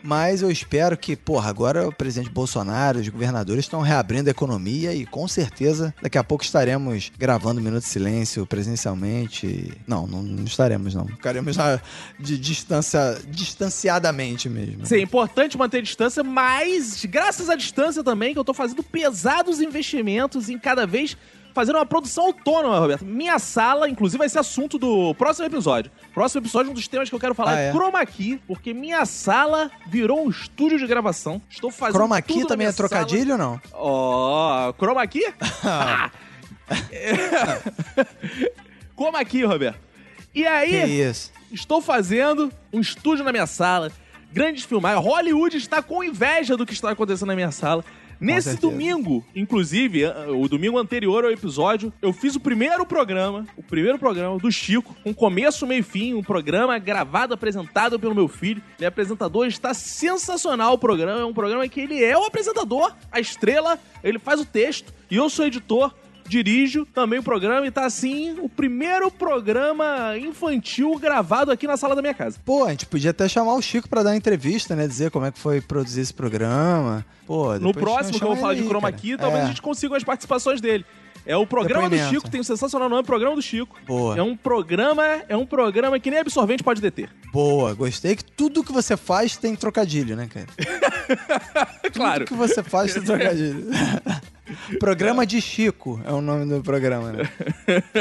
Mas eu espero que, porra, agora o presidente Bolsonaro, os governadores estão reabrindo a economia e com certeza daqui a pouco estaremos gravando Minuto de Silêncio presencialmente. Não, não, não estaremos, não. Ficaremos já de distância, distanciadamente mesmo. Sim, é importante manter distância, mas graças à distância também que eu tô fazendo pesados investimentos em cada vez fazendo uma produção autônoma, Roberto. Minha sala, inclusive, vai ser assunto do próximo episódio. Próximo episódio, um dos temas que eu quero falar Ah, é, é? chroma key, porque minha sala virou um estúdio de gravação. Estou fazendo Chroma key também é trocadilho ou não? Ó, chroma key? Ah. chroma key, Roberto. E aí, Que isso? Estou fazendo um estúdio na minha sala, grandes filmagens. Hollywood está com inveja do que está acontecendo na minha sala. Nesse certeza. domingo, inclusive, o domingo anterior ao episódio, eu fiz o primeiro programa, o primeiro programa do Chico, com começo, meio e fim, um programa gravado, apresentado pelo meu filho. Ele é apresentador, está sensacional o programa, é um programa que ele é o apresentador, a estrela, ele faz o texto, e eu sou editor, dirijo também o programa e tá assim o primeiro programa infantil gravado aqui na sala da minha casa. Pô, a gente podia até chamar o Chico pra dar uma entrevista, né? Dizer como é que foi produzir esse programa. Pô, No próximo que eu vou falar de chroma key, talvez É, a gente consiga as participações dele. É o programa do. Chico, tem um sensacional nome, Programa do Chico. Boa. É um programa, é um programa que nem absorvente pode deter. Boa, gostei que tudo que você faz tem trocadilho, né, cara? claro. Tudo que você faz tem trocadilho. programa de Chico é o nome do programa, né?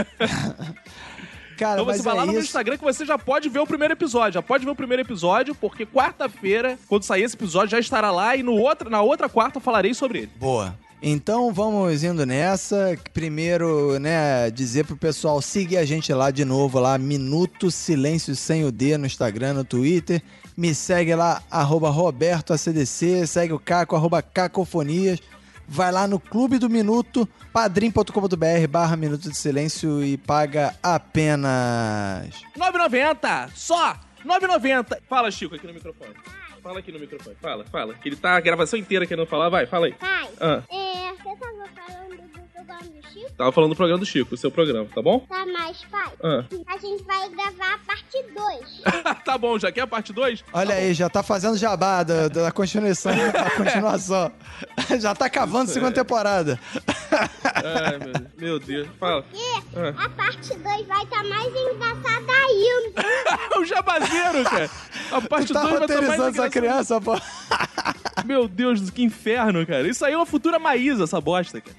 Cara, Então você vai lá é no meu. Instagram que você já pode ver o primeiro episódio. Já pode ver o primeiro episódio, porque quarta-feira, quando sair esse episódio, já estará lá e no outra, na outra quarta eu falarei sobre ele. Boa. Então vamos indo nessa. Primeiro, né, dizer pro pessoal seguir a gente lá de novo, lá, Minuto Silêncio Sem o D no Instagram, no Twitter. Me segue lá, arroba Roberto ACDC, segue o Caco, arroba Cacofonias. Vai lá no Clube do Minuto, padrim.com.br barra Minuto de Silêncio e paga apenas... 9,90! Só! 9,90! Fala, Chico, aqui no microfone. Fala aqui no microfone. Fala, fala. Que ele tá a gravação inteira querendo falar. Vai, fala aí. Pai, Ah, é, você tava falando do programa do Chico? tava falando do programa do Chico, o seu programa, tá bom? Tá, mas pai, Ah. a gente vai gravar a parte 2. tá bom, já quer a parte 2? Olha aí, já tá fazendo jabá da, da continuação. da continuação. já tá cavando segunda temporada. Ai, meu, meu Deus. Fala. E Ah. a parte 2 vai estar mais engraçada ainda. o jabazeiro, cara. A parte Tu tá 2 vai estar mais roteirizando essa engraçada. criança, pô. Meu Deus, que inferno, cara. Isso aí é uma futura Maísa, essa bosta, cara.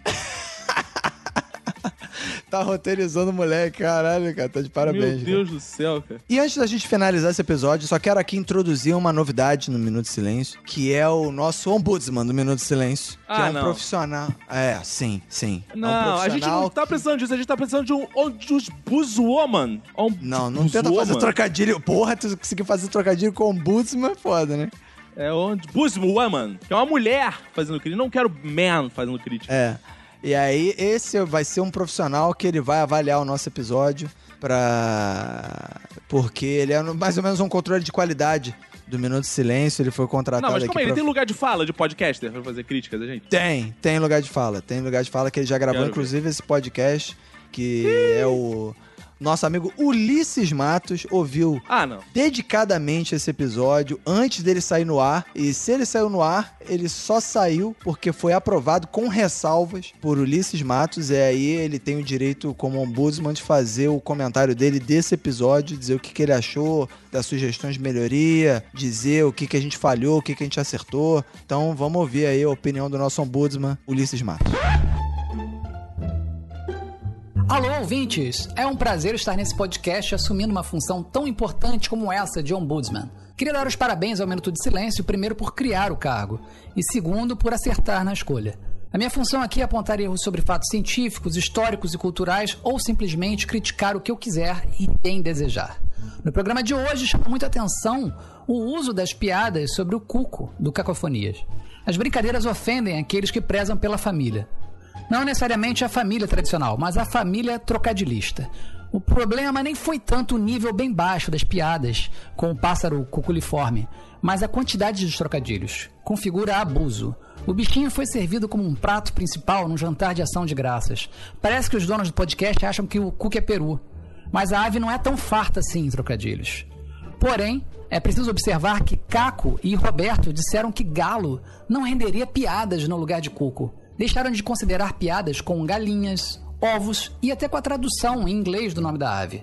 Tá roteirizando o moleque, caralho, cara. Tá de parabéns. Meu cara. Deus do céu, cara. E antes da gente finalizar esse episódio, só quero aqui introduzir uma novidade no Minuto de Silêncio, que é o nosso ombudsman do Minuto de Silêncio, que Ah, é um não. profissional. É, sim, sim. é um Não, a gente não tá precisando disso, a gente tá precisando de um ombudswoman. Om- Não, não tenta fazer trocadilho. Porra, tu conseguir fazer trocadilho com ombudsman é foda, né? É ombudswoman, que é uma mulher fazendo crítica. Não quero man fazendo crítica. É. E aí, esse vai ser um profissional que ele vai avaliar o nosso episódio pra. Porque ele é mais ou menos um controle de qualidade do Minuto de Silêncio. Ele foi contratado Não, mas como é? Ele pra- tem lugar de fala de podcaster pra fazer críticas a gente? Tem, tem lugar de fala. Tem lugar de fala que ele já gravou, Quero inclusive, esse podcast, que é o nosso amigo Ulisses Matos ouviu Ah, dedicadamente esse episódio antes dele sair no ar. E se ele saiu no ar, ele só saiu porque foi aprovado com ressalvas por Ulisses Matos. E aí ele tem o direito, como ombudsman, de fazer o comentário dele desse episódio, dizer o que, que ele achou, das sugestões de melhoria, dizer o que, que a gente falhou, o que, que a gente acertou. Então vamos ouvir aí a opinião do nosso ombudsman, Ulisses Matos. Alô, ouvintes! É um prazer estar nesse podcast assumindo uma função tão importante como essa de Ombudsman. Queria dar os parabéns ao Minuto de Silêncio, primeiro por criar o cargo, e segundo por acertar na escolha. A minha função aqui é apontar erros sobre fatos científicos, históricos e culturais, ou simplesmente criticar o que eu quiser e bem desejar. No programa de hoje chama muita atenção o uso das piadas sobre o cuco do Cacofonias. As brincadeiras ofendem aqueles que prezam pela família. Não necessariamente a família tradicional, mas a família trocadilhista. O problema nem foi tanto o nível bem baixo das piadas com o pássaro cuculiforme, mas a quantidade de trocadilhos. Configura abuso. O bichinho foi servido como um prato principal num jantar de ação de graças. Parece que os donos do podcast acham que o cuco é peru. Mas a ave não é tão farta assim em trocadilhos. Porém, é preciso observar que Caco e Roberto disseram que galo não renderia piadas no lugar de cuco. Deixaram de considerar piadas com galinhas, ovos e até com a tradução em inglês do nome da ave.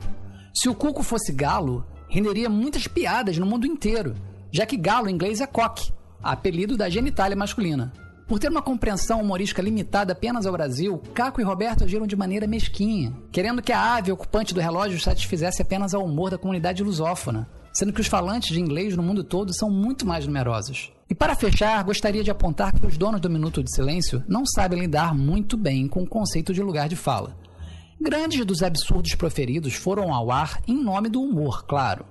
Se o cuco fosse galo, renderia muitas piadas no mundo inteiro, já que galo em inglês é cock, apelido da genitália masculina. Por ter uma compreensão humorística limitada apenas ao Brasil, Caco e Roberto agiram de maneira mesquinha, querendo que a ave ocupante do relógio satisfizesse apenas ao humor da comunidade lusófona, sendo que os falantes de inglês no mundo todo são muito mais numerosos. E para fechar, gostaria de apontar que os donos do Minuto de Silêncio não sabem lidar muito bem com o conceito de lugar de fala. Grandes dos absurdos proferidos foram ao ar em nome do humor, claro.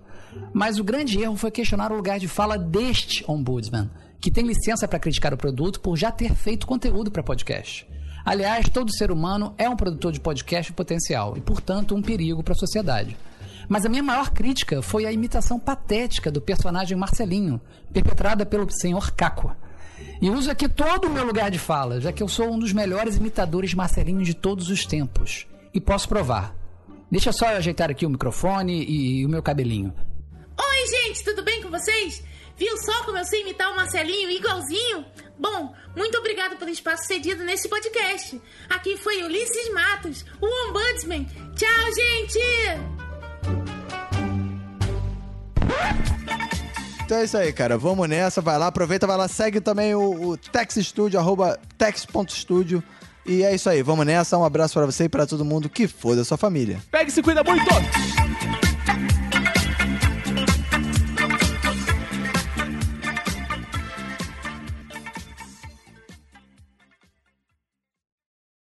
Mas o grande erro foi questionar o lugar de fala deste ombudsman, que tem licença para criticar o produto por já ter feito conteúdo para podcast. Aliás, todo ser humano é um produtor de podcast potencial e, portanto, um perigo para a sociedade. Mas a minha maior crítica foi a imitação patética do personagem Marcelinho, perpetrada pelo senhor Caco. E uso aqui todo o meu lugar de fala, já que eu sou um dos melhores imitadores Marcelinho de todos os tempos. E posso provar. Deixa só eu ajeitar aqui o microfone e o meu cabelinho. Oi, gente, tudo bem com vocês? Viu só como eu sei imitar o Marcelinho igualzinho? Bom, muito obrigado pelo espaço cedido nesse podcast. Aqui foi Ulisses Matos, o Ombudsman. Tchau, gente! Então é isso aí, cara. Vamos nessa, vai lá, aproveita, vai lá, segue também o, o Tex Studio, arroba tex.studio. E é isso aí, vamos nessa. Um abraço pra você e pra todo mundo que for da sua família. Pega e se cuida muito!